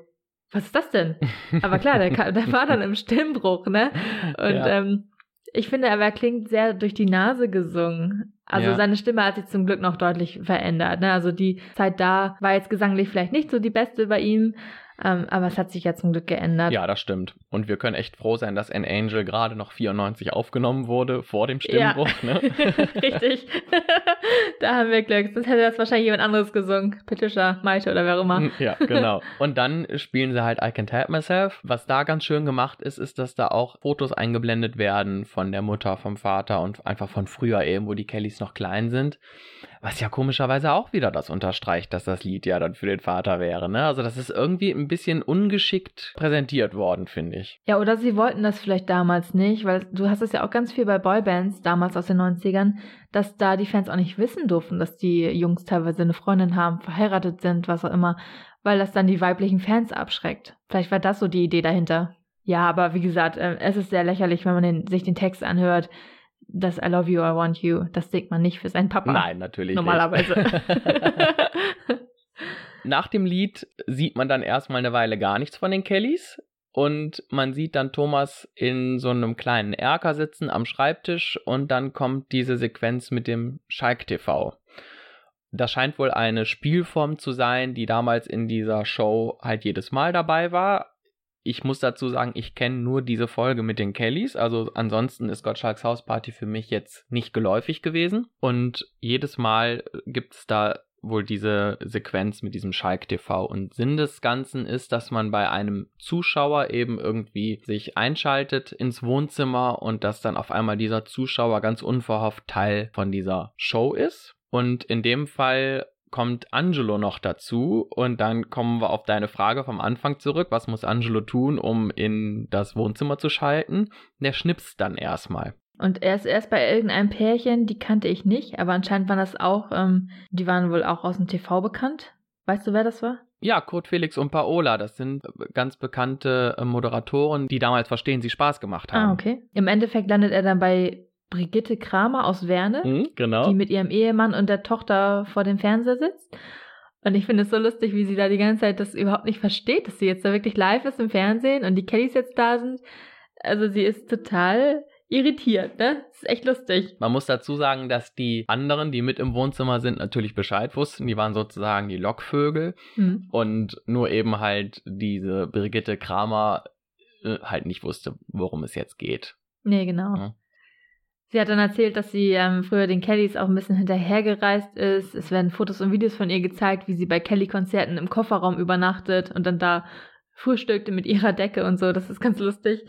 was ist das denn? Aber klar, der, der war dann im Stimmbruch, ne? Und ja. ähm, ich finde, er klingt sehr durch die Nase gesungen. Also ja. seine Stimme hat sich zum Glück noch deutlich verändert. Ne? Also die Zeit da war jetzt gesanglich vielleicht nicht so die beste bei ihm, ähm, aber es hat sich ja zum Glück geändert. Ja, das stimmt. Und wir können echt froh sein, dass An Angel gerade noch 94 aufgenommen wurde, vor dem Stimmbruch. Ja. Ne? Richtig. da haben wir Glück. Sonst hätte das wahrscheinlich jemand anderes gesungen. Patricia, Maite oder wer auch immer. Ja, genau. Und dann spielen sie halt I Can't Help Myself. Was da ganz schön gemacht ist, ist, dass da auch Fotos eingeblendet werden von der Mutter, vom Vater und einfach von früher eben, wo die Kellys noch klein sind. Was ja komischerweise auch wieder das unterstreicht, dass das Lied ja dann für den Vater wäre. Ne? Also das ist irgendwie ein bisschen ungeschickt präsentiert worden, finde ich. Ja, oder sie wollten das vielleicht damals nicht, weil du hast es ja auch ganz viel bei Boybands damals aus den 90ern, dass da die Fans auch nicht wissen durften, dass die Jungs teilweise eine Freundin haben, verheiratet sind, was auch immer, weil das dann die weiblichen Fans abschreckt. Vielleicht war das so die Idee dahinter. Ja, aber wie gesagt, äh, es ist sehr lächerlich, wenn man den, sich den Text anhört das I love you, I want you, das singt man nicht für seinen Papa. Nein, natürlich Normalerweise. nicht. Nach dem Lied sieht man dann erstmal eine Weile gar nichts von den Kellys. Und man sieht dann Thomas in so einem kleinen Erker sitzen am Schreibtisch und dann kommt diese Sequenz mit dem Schalk TV. Das scheint wohl eine Spielform zu sein, die damals in dieser Show halt jedes Mal dabei war. Ich muss dazu sagen, ich kenne nur diese Folge mit den Kellys. Also ansonsten ist Gottschalks Hausparty für mich jetzt nicht geläufig gewesen. Und jedes Mal gibt es da wohl diese Sequenz mit diesem Schalk TV. Und Sinn des Ganzen ist, dass man bei einem Zuschauer eben irgendwie sich einschaltet ins Wohnzimmer und dass dann auf einmal dieser Zuschauer ganz unverhofft Teil von dieser Show ist. Und in dem Fall kommt Angelo noch dazu und dann kommen wir auf deine Frage vom Anfang zurück. Was muss Angelo tun, um in das Wohnzimmer zu schalten? Der schnipst dann erstmal. Und er ist erst bei irgendeinem Pärchen, die kannte ich nicht, aber anscheinend waren das auch, ähm, die waren wohl auch aus dem TV bekannt. Weißt du, wer das war? Ja, Kurt Felix und Paola, das sind ganz bekannte äh, Moderatoren, die damals Verstehen Sie Spaß gemacht haben. Ah, okay. Im Endeffekt landet er dann bei Brigitte Kramer aus Werne, Mhm, genau. die mit ihrem Ehemann und der Tochter vor dem Fernseher sitzt. Und ich finde es so lustig, wie sie da die ganze Zeit das überhaupt nicht versteht, dass sie jetzt da wirklich live ist im Fernsehen und die Kellys jetzt da sind. Also sie ist total irritiert, ne? Das ist echt lustig. Man muss dazu sagen, dass die anderen, die mit im Wohnzimmer sind, natürlich Bescheid wussten. Die waren sozusagen die Lockvögel. Hm. Und nur eben halt diese Brigitte Kramer äh, halt nicht wusste, worum es jetzt geht. Nee, genau. Ja. Sie hat dann erzählt, dass sie ähm, früher den Kellys auch ein bisschen hinterhergereist ist. Es werden Fotos und Videos von ihr gezeigt, wie sie bei Kelly-Konzerten im Kofferraum übernachtet und dann da frühstückte mit ihrer Decke und so. Das ist ganz lustig.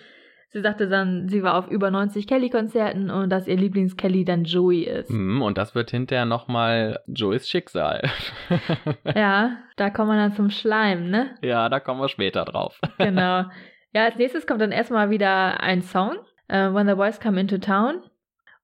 Sie sagte dann, sie war auf über 90 Kelly-Konzerten und dass ihr Lieblings-Kelly dann Joey ist. Mhm, und das wird hinterher nochmal Joeys Schicksal. Ja, da kommen wir dann zum Schleim, ne? ja, da kommen wir später drauf. Genau. Ja, als nächstes kommt dann erstmal wieder ein Song, äh, When the Boys Come Into Town.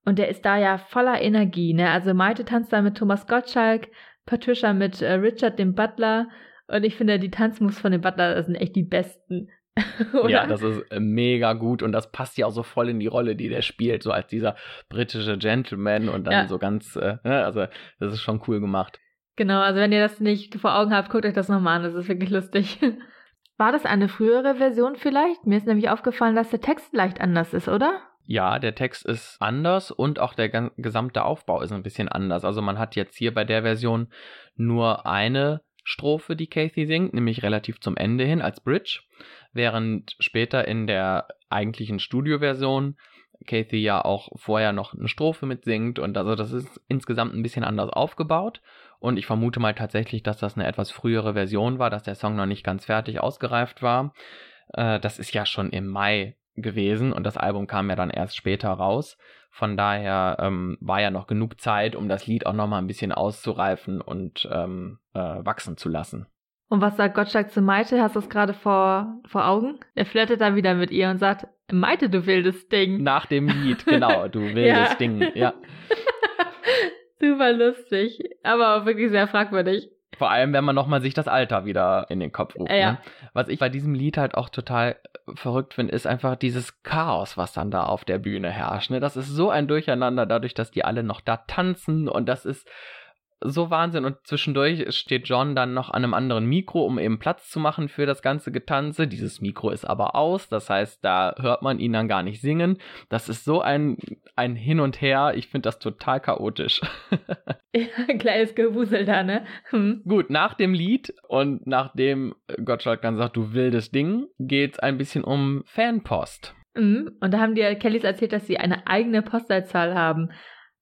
Und der ist da ja voller Energie, ne? Also Maite tanzt da mit Thomas Gottschalk, Patricia mit äh, Richard, dem Butler. Und ich finde, die Tanzmoves von dem Butler das sind echt die besten. Ja, das ist äh, mega gut und das passt ja auch so voll in die Rolle, die der spielt, so als dieser britische Gentleman und dann Ja. so ganz, äh, ne, also das ist schon cool gemacht. Genau, also wenn ihr das nicht vor Augen habt, guckt euch das nochmal an, das ist wirklich lustig. War das eine frühere Version vielleicht? Mir ist nämlich aufgefallen, dass der Text leicht anders ist, oder? Ja, der Text ist anders und auch der gesamte Aufbau ist ein bisschen anders. Also man hat jetzt hier bei der Version nur eine Strophe, die Kathy singt, nämlich relativ zum Ende hin als Bridge, während später in der eigentlichen Studioversion Kathy ja auch vorher noch eine Strophe mitsingt und also das ist insgesamt ein bisschen anders aufgebaut und ich vermute mal tatsächlich, dass das eine etwas frühere Version war, dass der Song noch nicht ganz fertig ausgereift war. Äh, das ist ja schon im Mai gewesen und das Album kam ja dann erst später raus. Von daher ähm, war ja noch genug Zeit, um das Lied auch noch mal ein bisschen auszureifen und ähm, äh, wachsen zu lassen. Und was sagt Gottschalk zu Maite? Hast du es gerade vor, vor Augen? Er flirtet da wieder mit ihr und sagt, Maite, du wildes Ding. Nach dem Lied, genau, du wildes Ja. Ding, ja. Super lustig, aber auch wirklich sehr fragwürdig. Vor allem, wenn man nochmal sich das Alter wieder in den Kopf ruft. Ja. Ne? Was ich bei diesem Lied halt auch total verrückt finde, ist einfach dieses Chaos, was dann da auf der Bühne herrscht. Ne? Das ist so ein Durcheinander, dadurch, dass die alle noch da tanzen und das ist so Wahnsinn. Und zwischendurch steht John dann noch an einem anderen Mikro, um eben Platz zu machen für das ganze Getanze. Dieses Mikro ist aber aus, das heißt, da hört man ihn dann gar nicht singen. Das ist so ein, ein Hin und Her. Ich finde das total chaotisch. Ja, ein kleines Gewusel da, ne? Hm. Gut, nach dem Lied und nachdem Gottschalk dann sagt, du wildes Ding, geht's ein bisschen um Fanpost. Mhm. Und da haben die Kellys erzählt, dass sie eine eigene Postleitzahl haben.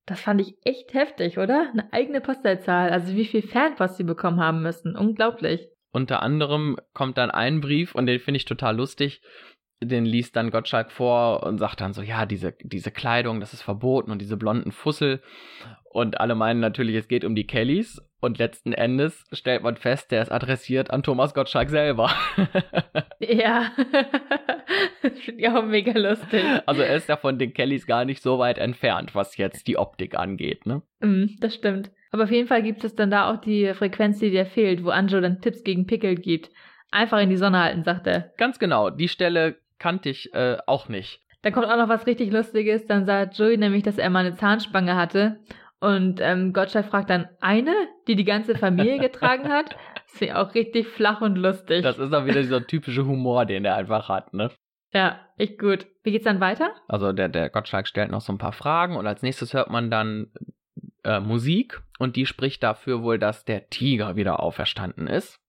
Das fand ich echt heftig, oder? Eine eigene Postleitzahl. Also wie viel Fanpost sie bekommen haben müssen. Unglaublich. Unter anderem kommt dann ein Brief und den finde ich total lustig. Den liest dann Gottschalk vor und sagt dann so, ja, diese, diese Kleidung, das ist verboten und diese blonden Fussel. Und alle meinen natürlich, es geht um die Kellys. Und letzten Endes stellt man fest, der ist adressiert an Thomas Gottschalk selber. Ja. das finde ich auch mega lustig. also er ist ja von den Kellys gar nicht so weit entfernt, was jetzt die Optik angeht, ne? Mhm, das stimmt. Aber auf jeden Fall gibt es dann da auch die Frequenz, die dir fehlt, wo Anjo dann Tipps gegen Pickel gibt. Einfach in die Sonne halten, sagt er. Ganz genau, die Stelle kannte ich äh, auch nicht. Da kommt auch noch was richtig Lustiges. Dann sagt Joey nämlich, dass er mal eine Zahnspange hatte. Und ähm, Gottschalk fragt dann, eine, die die ganze Familie getragen hat? Finde ich auch richtig flach und lustig. Das ist auch wieder dieser typische Humor, den er einfach hat, ne? Ja, echt gut. Wie geht's dann weiter? Also der, der Gottschalk stellt noch so ein paar Fragen und als nächstes hört man dann äh, Musik und die spricht dafür wohl, dass der Tiger wieder auferstanden ist.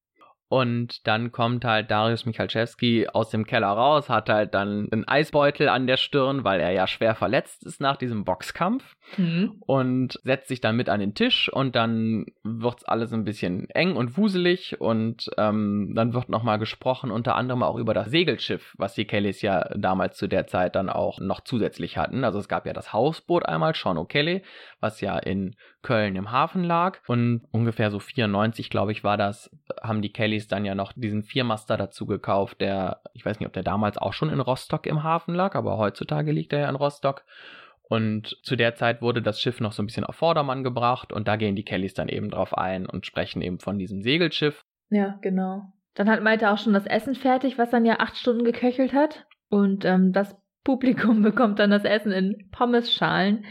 Und dann kommt halt Darius Michalczewski aus dem Keller raus, hat halt dann einen Eisbeutel an der Stirn, weil er ja schwer verletzt ist nach diesem Boxkampf. Mhm. Und setzt sich dann mit an den Tisch und dann wird's alles ein bisschen eng und wuselig und ähm, dann wird nochmal gesprochen, unter anderem auch über das Segelschiff, was die Kellys ja damals zu der Zeit dann auch noch zusätzlich hatten. Also es gab ja das Hausboot einmal, Sean O'Kelly, was ja in Köln im Hafen lag und ungefähr so 94, glaube ich, war das, haben die Kellys dann ja noch diesen Viermaster dazu gekauft, der, ich weiß nicht, ob der damals auch schon in Rostock im Hafen lag, aber heutzutage liegt er ja in Rostock. Und zu der Zeit wurde das Schiff noch so ein bisschen auf Vordermann gebracht und da gehen die Kellys dann eben drauf ein und sprechen eben von diesem Segelschiff. Ja, genau. Dann hat Malte auch schon das Essen fertig, was dann ja acht Stunden geköchelt hat. Und ähm, das Publikum bekommt dann das Essen in Pommesschalen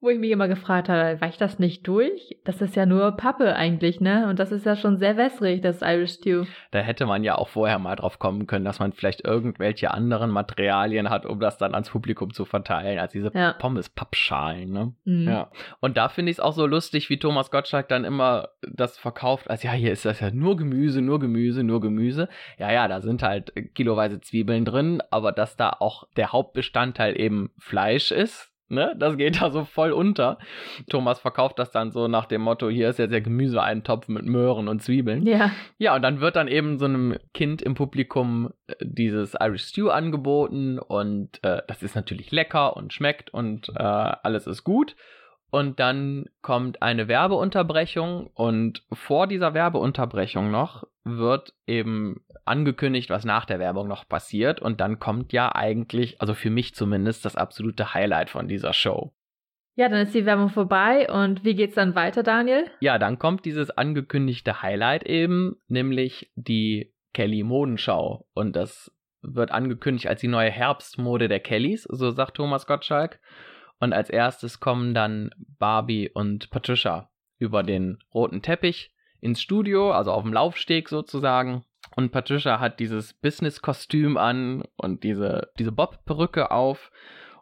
wo ich mich immer gefragt habe, weicht das nicht durch? Das ist ja nur Pappe eigentlich, ne? Und das ist ja schon sehr wässrig, das Irish Stew. Da hätte man ja auch vorher mal drauf kommen können, dass man vielleicht irgendwelche anderen Materialien hat, um das dann ans Publikum zu verteilen, als diese ja. Pommes-Pappschalen, ne? Mhm. Ja. Und da finde ich es auch so lustig, wie Thomas Gottschalk dann immer das verkauft, als ja, hier ist das ja nur Gemüse, nur Gemüse, nur Gemüse. Ja, ja, da sind halt kiloweise Zwiebeln drin, aber dass da auch der Hauptbestandteil eben Fleisch ist, Ne? Das geht da so voll unter. Thomas verkauft das dann so nach dem Motto, hier ist jetzt der Gemüseeintopf mit Möhren und Zwiebeln. Ja. Ja, und dann wird dann eben so einem Kind im Publikum äh, dieses Irish Stew angeboten und äh, das ist natürlich lecker und schmeckt und äh, alles ist gut. Und dann kommt eine Werbeunterbrechung und vor dieser Werbeunterbrechung noch wird eben angekündigt, was nach der Werbung noch passiert. Und dann kommt ja eigentlich, also für mich zumindest, das absolute Highlight von dieser Show. Ja, dann ist die Werbung vorbei und wie geht's dann weiter, Daniel? Ja, dann kommt dieses angekündigte Highlight eben, nämlich die Kelly Modenschau. Und das wird angekündigt als die neue Herbstmode der Kellys, so sagt Thomas Gottschalk. Und als erstes kommen dann Barbie und Patricia über den roten Teppich ins Studio, also auf dem Laufsteg sozusagen. Und Patricia hat dieses Business-Kostüm an und diese, diese Bob-Perücke auf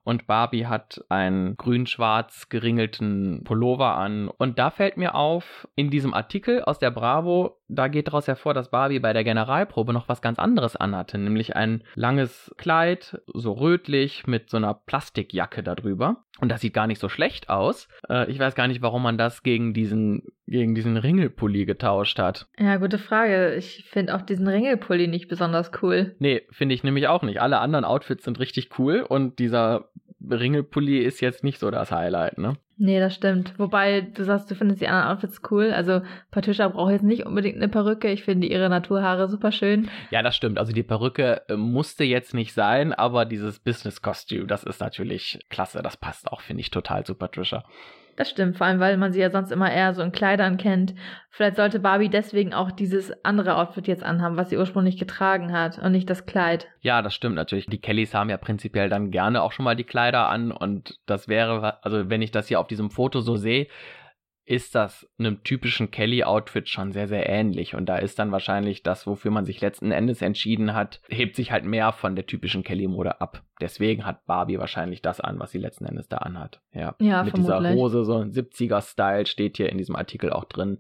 und Barbie hat einen grün-schwarz geringelten Pullover an. Und da fällt mir auf, in diesem Artikel aus der Bravo, da geht daraus hervor, dass Barbie bei der Generalprobe noch was ganz anderes anhatte, nämlich ein langes Kleid, so rötlich, mit so einer Plastikjacke darüber. Und das sieht gar nicht so schlecht aus. Äh, ich weiß gar nicht, warum man das gegen diesen, gegen diesen Ringelpulli getauscht hat. Ja, gute Frage. Ich finde auch diesen Ringelpulli nicht besonders cool. Nee, finde ich nämlich auch nicht. Alle anderen Outfits sind richtig cool und dieser Ringelpulli ist jetzt nicht so das Highlight, ne? Nee, das stimmt. Wobei du sagst, du findest die anderen Outfits cool. Also Patricia braucht jetzt nicht unbedingt eine Perücke. Ich finde ihre Naturhaare super schön. Ja, das stimmt. Also die Perücke äh, musste jetzt nicht sein, aber dieses Business-Kostüm, das ist natürlich klasse. Das passt auch, finde ich, total zu Patricia. Das stimmt, vor allem weil man sie ja sonst immer eher so in Kleidern kennt. Vielleicht sollte Barbie deswegen auch dieses andere Outfit jetzt anhaben, was sie ursprünglich getragen hat und nicht das Kleid. Ja, das stimmt natürlich. Die Kellys haben ja prinzipiell dann gerne auch schon mal die Kleider an und das wäre, also wenn ich das hier auf diesem Foto so sehe, ist das einem typischen Kelly-Outfit schon sehr, sehr ähnlich. Und da ist dann wahrscheinlich das, wofür man sich letzten Endes entschieden hat, hebt sich halt mehr von der typischen Kelly-Mode ab. Deswegen hat Barbie wahrscheinlich das an, was sie letzten Endes da anhat. Ja, ja mit vermutlich. dieser Hose, so ein 70er-Style steht hier in diesem Artikel auch drin.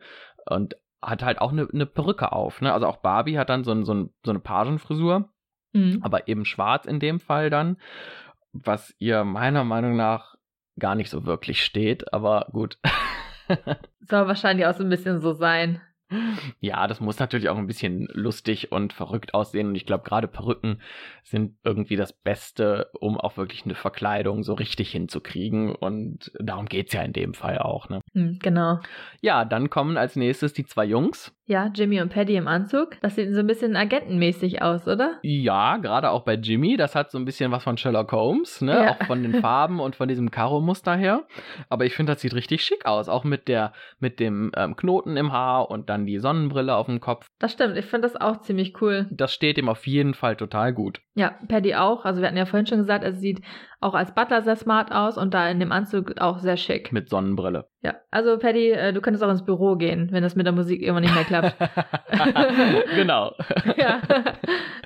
Und hat halt auch eine, eine Perücke auf. Ne? Also auch Barbie hat dann so, ein, so, ein, so eine Pagenfrisur, mhm. aber eben schwarz in dem Fall dann, was ihr meiner Meinung nach gar nicht so wirklich steht, aber gut. Soll wahrscheinlich auch so ein bisschen so sein. Ja, das muss natürlich auch ein bisschen lustig und verrückt aussehen. Und ich glaube, gerade Perücken sind irgendwie das Beste, um auch wirklich eine Verkleidung so richtig hinzukriegen. Und darum geht es ja in dem Fall auch. Ne? Hm, genau. Ja, dann kommen als nächstes die zwei Jungs. Ja, Jimmy und Paddy im Anzug. Das sieht so ein bisschen agentenmäßig aus, oder? Ja, gerade auch bei Jimmy. Das hat so ein bisschen was von Sherlock Holmes, ne? Ja. Auch von den Farben und von diesem Karo-Muster her. Aber ich finde, das sieht richtig schick aus. Auch mit der, mit dem ähm, Knoten im Haar und dann die Sonnenbrille auf dem Kopf. Das stimmt, ich finde das auch ziemlich cool. Das steht ihm auf jeden Fall total gut. Ja, Paddy auch. Also wir hatten ja vorhin schon gesagt, er sieht auch als Butler sehr smart aus und da in dem Anzug auch sehr schick. Mit Sonnenbrille. Ja, also Paddy, äh, du könntest auch ins Büro gehen, wenn das mit der Musik irgendwann nicht mehr klappt. genau. ja,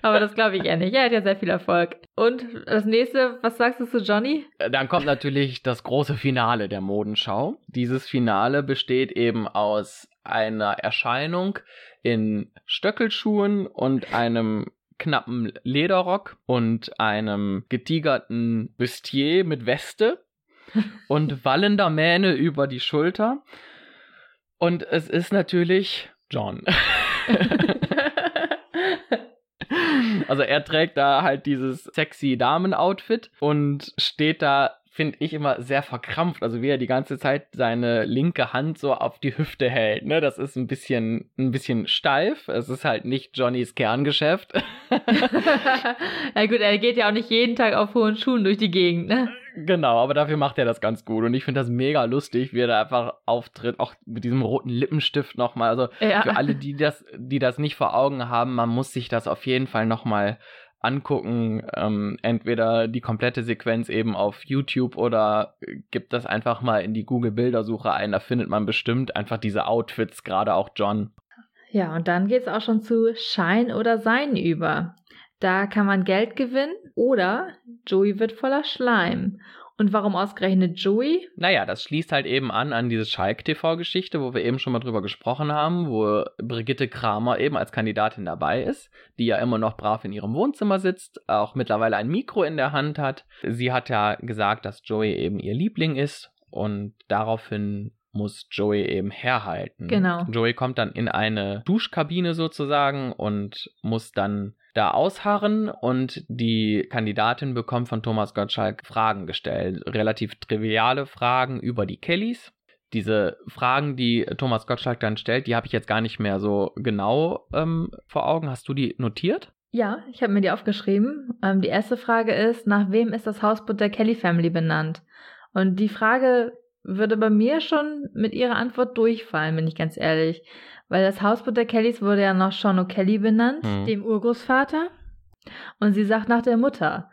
aber das glaube ich eher nicht. Er hat ja sehr viel Erfolg. Und das nächste, was sagst du zu Johnny? Dann kommt natürlich das große Finale der Modenschau. Dieses Finale besteht eben aus einer Erscheinung in Stöckelschuhen und einem knappen Lederrock und einem getigerten Bustier mit Weste und wallender Mähne über die Schulter. Und es ist natürlich John. Also er trägt da halt dieses sexy Damen-Outfit und steht da, finde ich, immer sehr verkrampft. Also wie er die ganze Zeit seine linke Hand so auf die Hüfte hält. Ne? Das ist ein bisschen, ein bisschen steif. Es ist halt nicht Johnnys Kerngeschäft. ja gut, er geht ja auch nicht jeden Tag auf hohen Schuhen durch die Gegend, ne? Genau, aber dafür macht er das ganz gut. Und ich finde das mega lustig, wie er da einfach auftritt, auch mit diesem roten Lippenstift nochmal. Also Ja. für alle, die das, die das nicht vor Augen haben, man muss sich das auf jeden Fall nochmal angucken. Ähm, entweder die komplette Sequenz eben auf YouTube oder äh, gibt das einfach mal in die Google-Bildersuche ein. Da findet man bestimmt einfach diese Outfits, gerade auch John. Ja, und dann geht's auch schon zu Schein oder Sein über. Da kann man Geld gewinnen oder Joey wird voller Schleim. Und warum ausgerechnet Joey? Naja, das schließt halt eben an an diese Schalk-TV-Geschichte, wo wir eben schon mal drüber gesprochen haben, wo Brigitte Kramer eben als Kandidatin dabei ist, die ja immer noch brav in ihrem Wohnzimmer sitzt, auch mittlerweile ein Mikro in der Hand hat. Sie hat ja gesagt, dass Joey eben ihr Liebling ist und daraufhin muss Joey eben herhalten. Genau. Joey kommt dann in eine Duschkabine sozusagen und muss dann da ausharren und die Kandidatin bekommt von Thomas Gottschalk Fragen gestellt. Relativ triviale Fragen über die Kellys. Diese Fragen, die Thomas Gottschalk dann stellt, die habe ich jetzt gar nicht mehr so genau ähm, vor Augen. Hast du die notiert? Ja, ich habe mir die aufgeschrieben. Ähm, die erste Frage ist, nach wem ist das Hausboot der Kelly Family benannt? Und die Frage würde bei mir schon mit ihrer Antwort durchfallen, bin ich ganz ehrlich. Weil das Hausboot der Kellys wurde ja nach Sean O'Kelly benannt, Mhm. dem Urgroßvater. Und sie sagt nach der Mutter.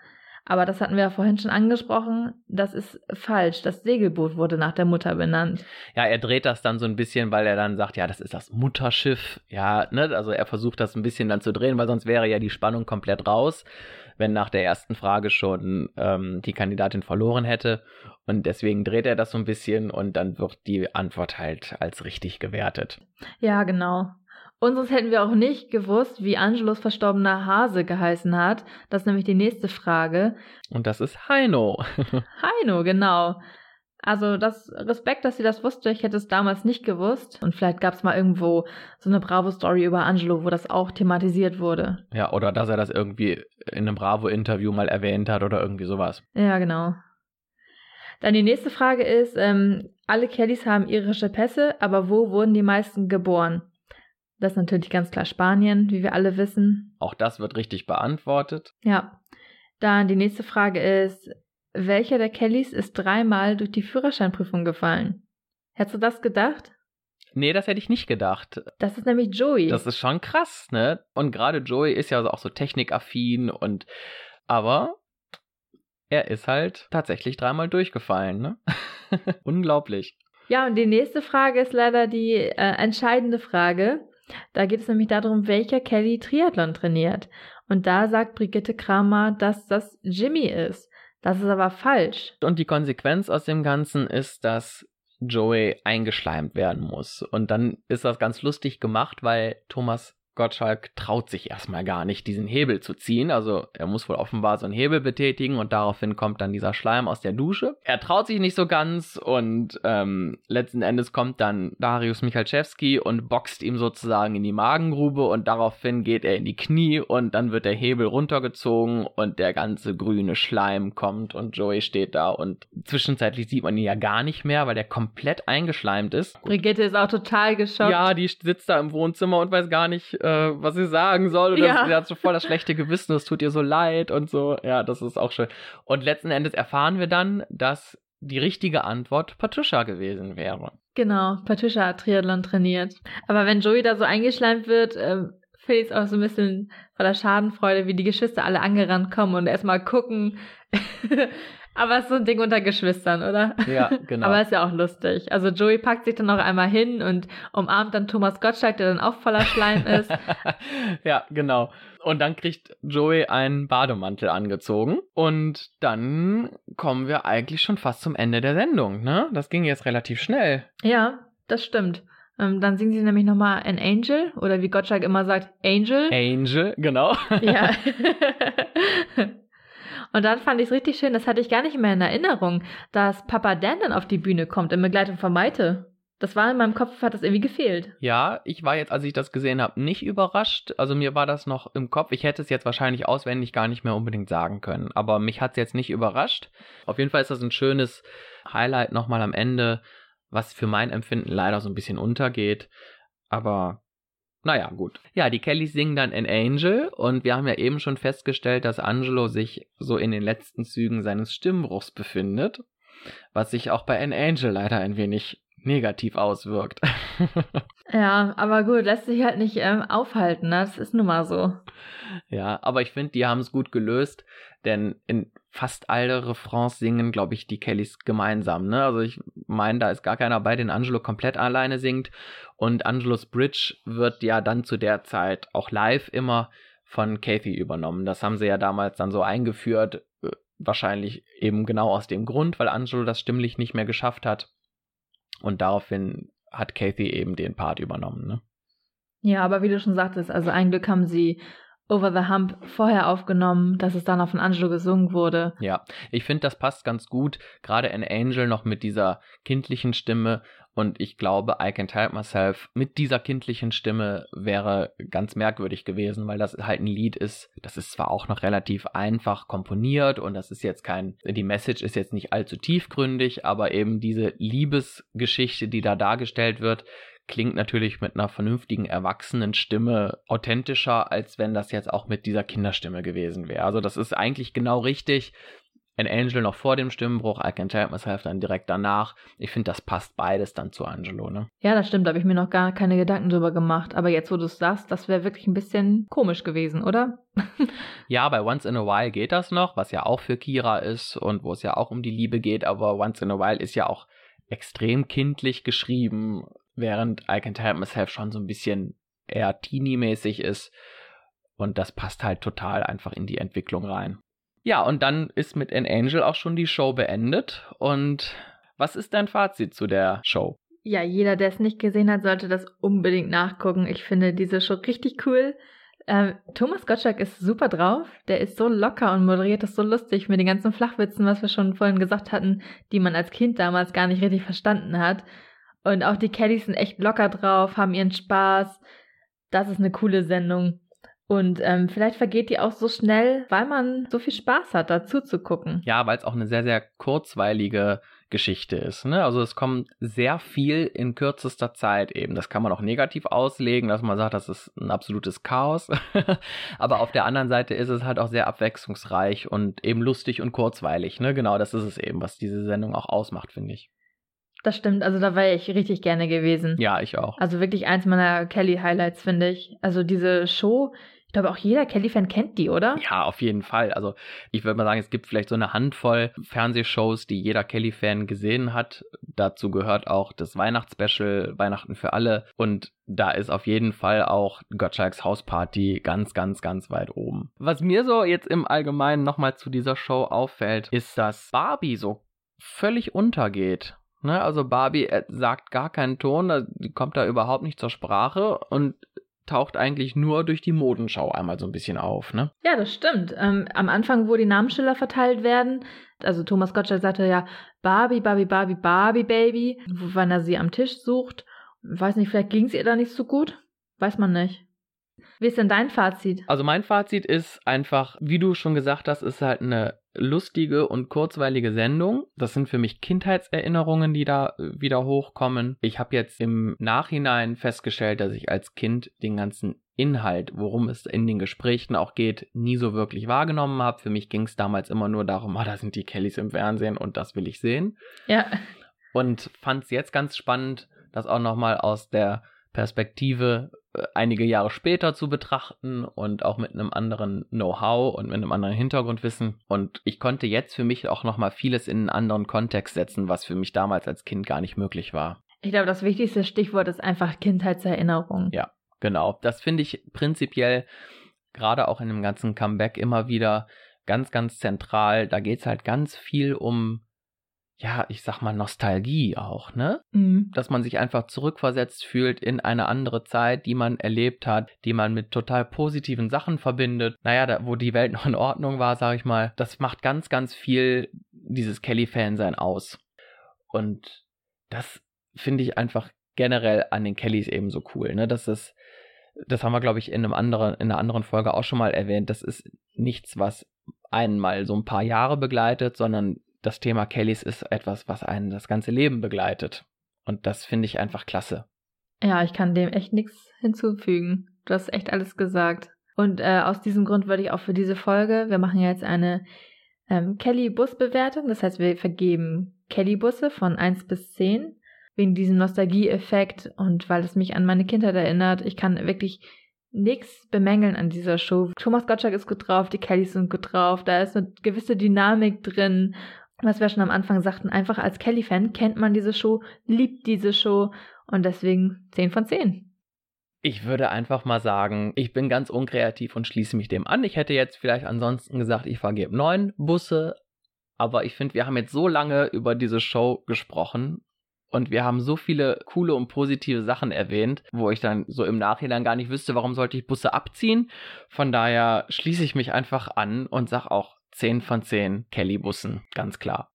Aber das hatten wir ja vorhin schon angesprochen. Das ist falsch. Das Segelboot wurde nach der Mutter benannt. Ja, er dreht das dann so ein bisschen, weil er dann sagt, ja, das ist das Mutterschiff. Ja, ne, also er versucht das ein bisschen dann zu drehen, weil sonst wäre ja die Spannung komplett raus, wenn nach der ersten Frage schon ähm, die Kandidatin verloren hätte. Und deswegen dreht er das so ein bisschen und dann wird die Antwort halt als richtig gewertet. Ja, genau. Und sonst hätten wir auch nicht gewusst, wie Angelos verstorbener Hase geheißen hat. Das ist nämlich die nächste Frage. Und das ist Heino. Heino, genau. Also das Respekt, dass sie das wusste. Ich hätte es damals nicht gewusst. Und vielleicht gab es mal irgendwo so eine Bravo-Story über Angelo, wo das auch thematisiert wurde. ja, oder dass er das irgendwie in einem Bravo-Interview mal erwähnt hat oder irgendwie sowas. Ja, genau. Dann die nächste Frage ist, ähm, alle Kellys haben irische Pässe, aber wo wurden die meisten geboren? Das ist natürlich ganz klar Spanien, wie wir alle wissen. Auch das wird richtig beantwortet. Ja. Dann die nächste Frage ist, welcher der Kellys ist dreimal durch die Führerscheinprüfung gefallen? Hättest du das gedacht? Nee, das hätte ich nicht gedacht. Das ist nämlich Joey. Das ist schon krass, ne? Und gerade Joey ist ja auch so technikaffin und aber er ist halt tatsächlich dreimal durchgefallen, ne? Unglaublich. ja, und die nächste Frage ist leider die äh, entscheidende Frage. Da geht es nämlich darum, welcher Kelly Triathlon trainiert. Und da sagt Brigitte Kramer, dass das Jimmy ist. Das ist aber falsch. Und die Konsequenz aus dem Ganzen ist, dass Joey eingeschleimt werden muss. Und dann ist das ganz lustig gemacht, weil Thomas Gottschalk traut sich erstmal gar nicht, diesen Hebel zu ziehen. Also er muss wohl offenbar so einen Hebel betätigen und daraufhin kommt dann dieser Schleim aus der Dusche. Er traut sich nicht so ganz und ähm, letzten Endes kommt dann Darius Michalczewski und boxt ihm sozusagen in die Magengrube und daraufhin geht er in die Knie und dann wird der Hebel runtergezogen und der ganze grüne Schleim kommt und Joey steht da und zwischenzeitlich sieht man ihn ja gar nicht mehr, weil der komplett eingeschleimt ist. Brigitte ist auch total geschockt. Ja, die sitzt da im Wohnzimmer und weiß gar nicht, äh, was sie sagen soll. Und ja. sie hat so voll das schlechte Gewissen, es tut ihr so leid und so. Ja, das ist auch schön. Und letzten Endes erfahren wir dann, dass die richtige Antwort Patricia gewesen wäre. Genau, Patricia hat Triathlon trainiert. Aber wenn Joey da so eingeschleimt wird, äh, finde ich es auch so ein bisschen voller Schadenfreude, wie die Geschwister alle angerannt kommen und erstmal gucken. Aber es ist so ein Ding unter Geschwistern, oder? Ja, genau. Aber ist ja auch lustig. Also Joey packt sich dann noch einmal hin und umarmt dann Thomas Gottschalk, der dann auch voller Schleim ist. ja, genau. Und dann kriegt Joey einen Bademantel angezogen. Und dann kommen wir eigentlich schon fast zum Ende der Sendung, ne? Das ging jetzt relativ schnell. Ja, das stimmt. Ähm, dann singen sie nämlich nochmal An Angel oder wie Gottschalk immer sagt, Angel. Angel, genau. Ja. Und dann fand ich es richtig schön, das hatte ich gar nicht mehr in Erinnerung, dass Papa Dan dann auf die Bühne kommt in Begleitung von Maite. Das war in meinem Kopf, hat das irgendwie gefehlt. Ja, ich war jetzt, als ich das gesehen habe, nicht überrascht. Also mir war das noch im Kopf. Ich hätte es jetzt wahrscheinlich auswendig gar nicht mehr unbedingt sagen können. Aber mich hat es jetzt nicht überrascht. Auf jeden Fall ist das ein schönes Highlight nochmal am Ende, was für mein Empfinden leider so ein bisschen untergeht. Aber naja, gut. Ja, die Kellys singen dann An Angel und wir haben ja eben schon festgestellt, dass Angelo sich so in den letzten Zügen seines Stimmbruchs befindet, was sich auch bei An Angel leider ein wenig negativ auswirkt. ja, aber gut, lässt sich halt nicht ähm, aufhalten, ne? das ist nun mal so. Ja, aber ich finde, die haben es gut gelöst, denn in fast alle Refrains singen, glaube ich, die Kellys gemeinsam. Ne? Also ich meine, da ist gar keiner bei, den Angelo komplett alleine singt. Und Angelos Bridge wird ja dann zu der Zeit auch live immer von Kathy übernommen. Das haben sie ja damals dann so eingeführt, äh, wahrscheinlich eben genau aus dem Grund, weil Angelo das stimmlich nicht mehr geschafft hat. Und daraufhin hat Kathy eben den Part übernommen. Ne? Ja, aber wie du schon sagtest, also ein Glück haben sie Over the Hump vorher aufgenommen, dass es dann auch von Angelo gesungen wurde. Ja, ich finde, das passt ganz gut. Gerade in Angel noch mit dieser kindlichen Stimme. Und ich glaube, I Can't Help Myself mit dieser kindlichen Stimme wäre ganz merkwürdig gewesen, weil das halt ein Lied ist. Das ist zwar auch noch relativ einfach komponiert und das ist jetzt kein, die Message ist jetzt nicht allzu tiefgründig, aber eben diese Liebesgeschichte, die da dargestellt wird, klingt natürlich mit einer vernünftigen erwachsenen Stimme authentischer, als wenn das jetzt auch mit dieser Kinderstimme gewesen wäre. Also das ist eigentlich genau richtig. An Angel noch vor dem Stimmenbruch, I Can Tell Myself dann direkt danach. Ich finde, das passt beides dann zu Angelo, ne? Ja, das stimmt, da habe ich mir noch gar keine Gedanken drüber gemacht. Aber jetzt, wo du es sagst, das wäre wirklich ein bisschen komisch gewesen, oder? ja, bei Once in a While geht das noch, was ja auch für Kira ist und wo es ja auch um die Liebe geht, aber Once in a While ist ja auch extrem kindlich geschrieben während I Can't Help Myself schon so ein bisschen eher teeny-mäßig ist. Und das passt halt total einfach in die Entwicklung rein. Ja, und dann ist mit An Angel auch schon die Show beendet. Und was ist dein Fazit zu der Show? Ja, jeder, der es nicht gesehen hat, sollte das unbedingt nachgucken. Ich finde diese Show richtig cool. Ähm, Thomas Gottschalk ist super drauf. Der ist so locker und moderiert das so lustig mit den ganzen Flachwitzen, was wir schon vorhin gesagt hatten, die man als Kind damals gar nicht richtig verstanden hat. Und auch die Kellys sind echt locker drauf, haben ihren Spaß. Das ist eine coole Sendung. Und ähm, vielleicht vergeht die auch so schnell, weil man so viel Spaß hat, dazu zu gucken. Ja, weil es auch eine sehr, sehr kurzweilige Geschichte ist. Ne? Also es kommt sehr viel in kürzester Zeit eben. Das kann man auch negativ auslegen, dass man sagt, das ist ein absolutes Chaos. Aber auf der anderen Seite ist es halt auch sehr abwechslungsreich und eben lustig und kurzweilig. Ne? Genau, das ist es eben, was diese Sendung auch ausmacht, finde ich. Das stimmt, also da wäre ich richtig gerne gewesen. Ja, ich auch. Also wirklich eins meiner Kelly-Highlights, finde ich. Also diese Show, glaube auch jeder Kelly-Fan kennt die, oder? Ja, auf jeden Fall. Also ich würde mal sagen, es gibt vielleicht so eine Handvoll Fernsehshows, die jeder Kelly-Fan gesehen hat. Dazu gehört auch das Weihnachtsspecial, Weihnachten für alle. Und da ist auf jeden Fall auch Gottschalks Hausparty ganz, ganz, ganz weit oben. Was mir so jetzt im Allgemeinen nochmal zu dieser Show auffällt, ist, dass Barbie so völlig untergeht. Ne, also Barbie äh, sagt gar keinen Ton, die kommt da überhaupt nicht zur Sprache und taucht eigentlich nur durch die Modenschau einmal so ein bisschen auf, ne? Ja, das stimmt. Ähm, am Anfang, wo die Namensschilder verteilt werden, also Thomas Gottschalk sagte ja Barbie, Barbie, Barbie, Barbie Baby, wann er sie am Tisch sucht. Weiß nicht, vielleicht ging es ihr da nicht so gut. Weiß man nicht. Wie ist denn dein Fazit? Also mein Fazit ist einfach, wie du schon gesagt hast, ist halt eine lustige und kurzweilige Sendung. Das sind für mich Kindheitserinnerungen, die da äh, wieder hochkommen. Ich habe jetzt im Nachhinein festgestellt, dass ich als Kind den ganzen Inhalt, worum es in den Gesprächen auch geht, nie so wirklich wahrgenommen habe. Für mich ging es damals immer nur darum, ah, da sind die Kellys im Fernsehen und das will ich sehen. Ja. Und fand es jetzt ganz spannend, das auch nochmal aus der Perspektive äh, einige Jahre später zu betrachten und auch mit einem anderen Know-how und mit einem anderen Hintergrundwissen. Und ich konnte jetzt für mich auch nochmal vieles in einen anderen Kontext setzen, was für mich damals als Kind gar nicht möglich war. Ich glaube, das wichtigste Stichwort ist einfach Kindheitserinnerung. Ja, genau. Das finde ich prinzipiell gerade auch in dem ganzen Comeback immer wieder ganz, ganz zentral. Da geht es halt ganz viel um ja, ich sag mal, Nostalgie auch, ne? Mhm. Dass man sich einfach zurückversetzt fühlt in eine andere Zeit, die man erlebt hat, die man mit total positiven Sachen verbindet. Naja, da, wo die Welt noch in Ordnung war, sag ich mal, das macht ganz, ganz viel dieses Kelly-Fan-Sein aus. Und das finde ich einfach generell an den Kellys eben so cool, ne? Dass das, das haben wir, glaube ich, in einem anderen, in einer anderen Folge auch schon mal erwähnt. Das ist nichts, was einen mal so ein paar Jahre begleitet, sondern das Thema Kellys ist etwas, was einen das ganze Leben begleitet. Und das finde ich einfach klasse. Ja, ich kann dem echt nichts hinzufügen. Du hast echt alles gesagt. Und äh, aus diesem Grund würde ich auch für diese Folge, wir machen ja jetzt eine ähm, Kelly-Bus-Bewertung. Das heißt, wir vergeben Kelly-Busse von 1 bis 10 wegen diesem Nostalgie-Effekt und weil es mich an meine Kindheit erinnert. Ich kann wirklich nichts bemängeln an dieser Show. Thomas Gottschalk ist gut drauf, die Kellys sind gut drauf, da ist eine gewisse Dynamik drin was wir schon am Anfang sagten, einfach als Kelly-Fan kennt man diese Show, liebt diese Show und deswegen 10 von 10. Ich würde einfach mal sagen, ich bin ganz unkreativ und schließe mich dem an. Ich hätte jetzt vielleicht ansonsten gesagt, ich vergebe neun Busse, aber ich finde, wir haben jetzt so lange über diese Show gesprochen und wir haben so viele coole und positive Sachen erwähnt, wo ich dann so im Nachhinein gar nicht wüsste, warum sollte ich Busse abziehen. Von daher schließe ich mich einfach an und sage auch 10 von 10 Kelly-Bussen, ganz klar.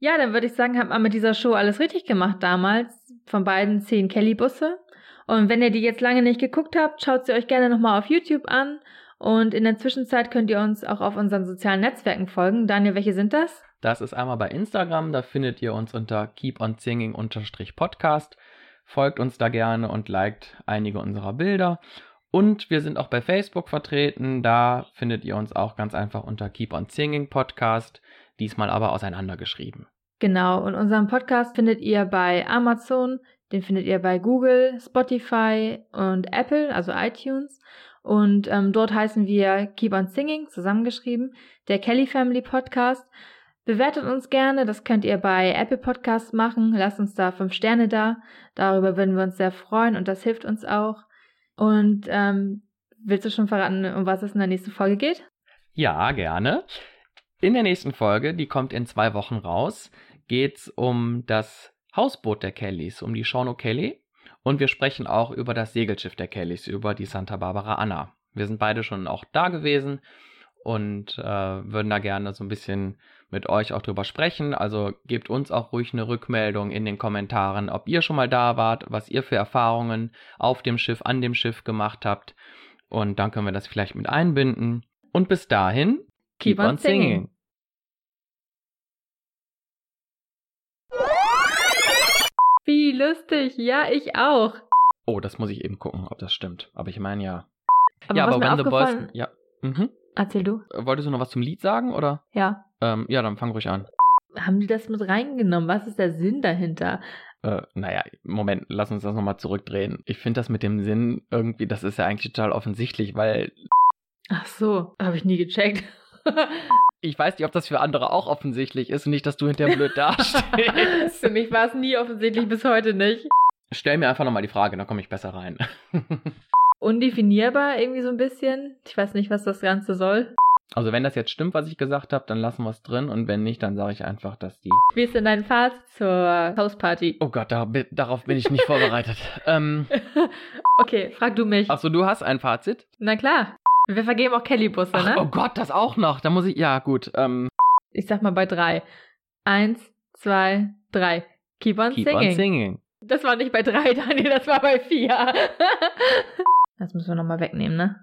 Ja, dann würde ich sagen, hat man mit dieser Show alles richtig gemacht damals. Von beiden 10 Kelly-Busse. Und wenn ihr die jetzt lange nicht geguckt habt, schaut sie euch gerne nochmal auf YouTube an. Und in der Zwischenzeit könnt ihr uns auch auf unseren sozialen Netzwerken folgen. Daniel, welche sind das? Das ist einmal bei Instagram, da findet ihr uns unter keeponsinging-podcast. Folgt uns da gerne und liked einige unserer Bilder. Und wir sind auch bei Facebook vertreten. Da findet ihr uns auch ganz einfach unter Keep on Singing Podcast. Diesmal aber auseinandergeschrieben. Genau. Und unseren Podcast findet ihr bei Amazon. Den findet ihr bei Google, Spotify und Apple, also iTunes. Und ähm, dort heißen wir Keep on Singing, zusammengeschrieben, der Kelly Family Podcast. Bewertet uns gerne, das könnt ihr bei Apple Podcasts machen. Lasst uns da fünf Sterne da. Darüber würden wir uns sehr freuen und das hilft uns auch. Und ähm, willst du schon verraten, um was es in der nächsten Folge geht? Ja, gerne. In der nächsten Folge, die kommt in zwei Wochen raus, geht es um das Hausboot der Kellys, um die Sean O'Kelly. Und wir sprechen auch über das Segelschiff der Kellys, über die Santa Barbara Anna. Wir sind beide schon auch da gewesen und äh, würden da gerne so ein bisschen mit euch auch drüber sprechen. Also gebt uns auch ruhig eine Rückmeldung in den Kommentaren, ob ihr schon mal da wart, was ihr für Erfahrungen auf dem Schiff, an dem Schiff gemacht habt. Und dann können wir das vielleicht mit einbinden. Und bis dahin, keep, keep on, singing. singing. Wie lustig, ja, ich auch. Oh, das muss ich eben gucken, ob das stimmt. Aber ich meine ja. Aber ja, aber wenn The Boys. Ja. Mhm. Erzähl du. Wolltest du noch was zum Lied sagen, oder? Ja. Ähm, ja, dann fang ruhig an. Haben die das mit reingenommen? Was ist der Sinn dahinter? Äh, naja, Moment, lass uns das nochmal zurückdrehen. Ich finde das mit dem Sinn irgendwie, das ist ja eigentlich total offensichtlich, weil. Ach so, habe ich nie gecheckt. ich weiß nicht, ob das für andere auch offensichtlich ist und nicht, dass du hinterher blöd dastehst. für mich war es nie offensichtlich, bis heute nicht. Stell mir einfach nochmal die Frage, dann komme ich besser rein undefinierbar irgendwie so ein bisschen. Ich weiß nicht, was das Ganze soll. Also wenn das jetzt stimmt, was ich gesagt habe, dann lassen wir es drin und wenn nicht, dann sage ich einfach, dass die... Wie ist denn dein Fazit zur Hausparty? Oh Gott, da, darauf bin ich nicht vorbereitet. ähm, okay, frag du mich. Achso, du hast ein Fazit? Na klar. Wir vergeben auch Kelly-Busse, ne? Oh Gott, das auch noch. Da muss ich... Ja, gut. Ähm, ich sag mal bei drei. Eins, zwei, drei. Keep on keep singing. on singing. Das war nicht bei drei, Daniel, das war bei vier. das müssen wir nochmal wegnehmen, ne?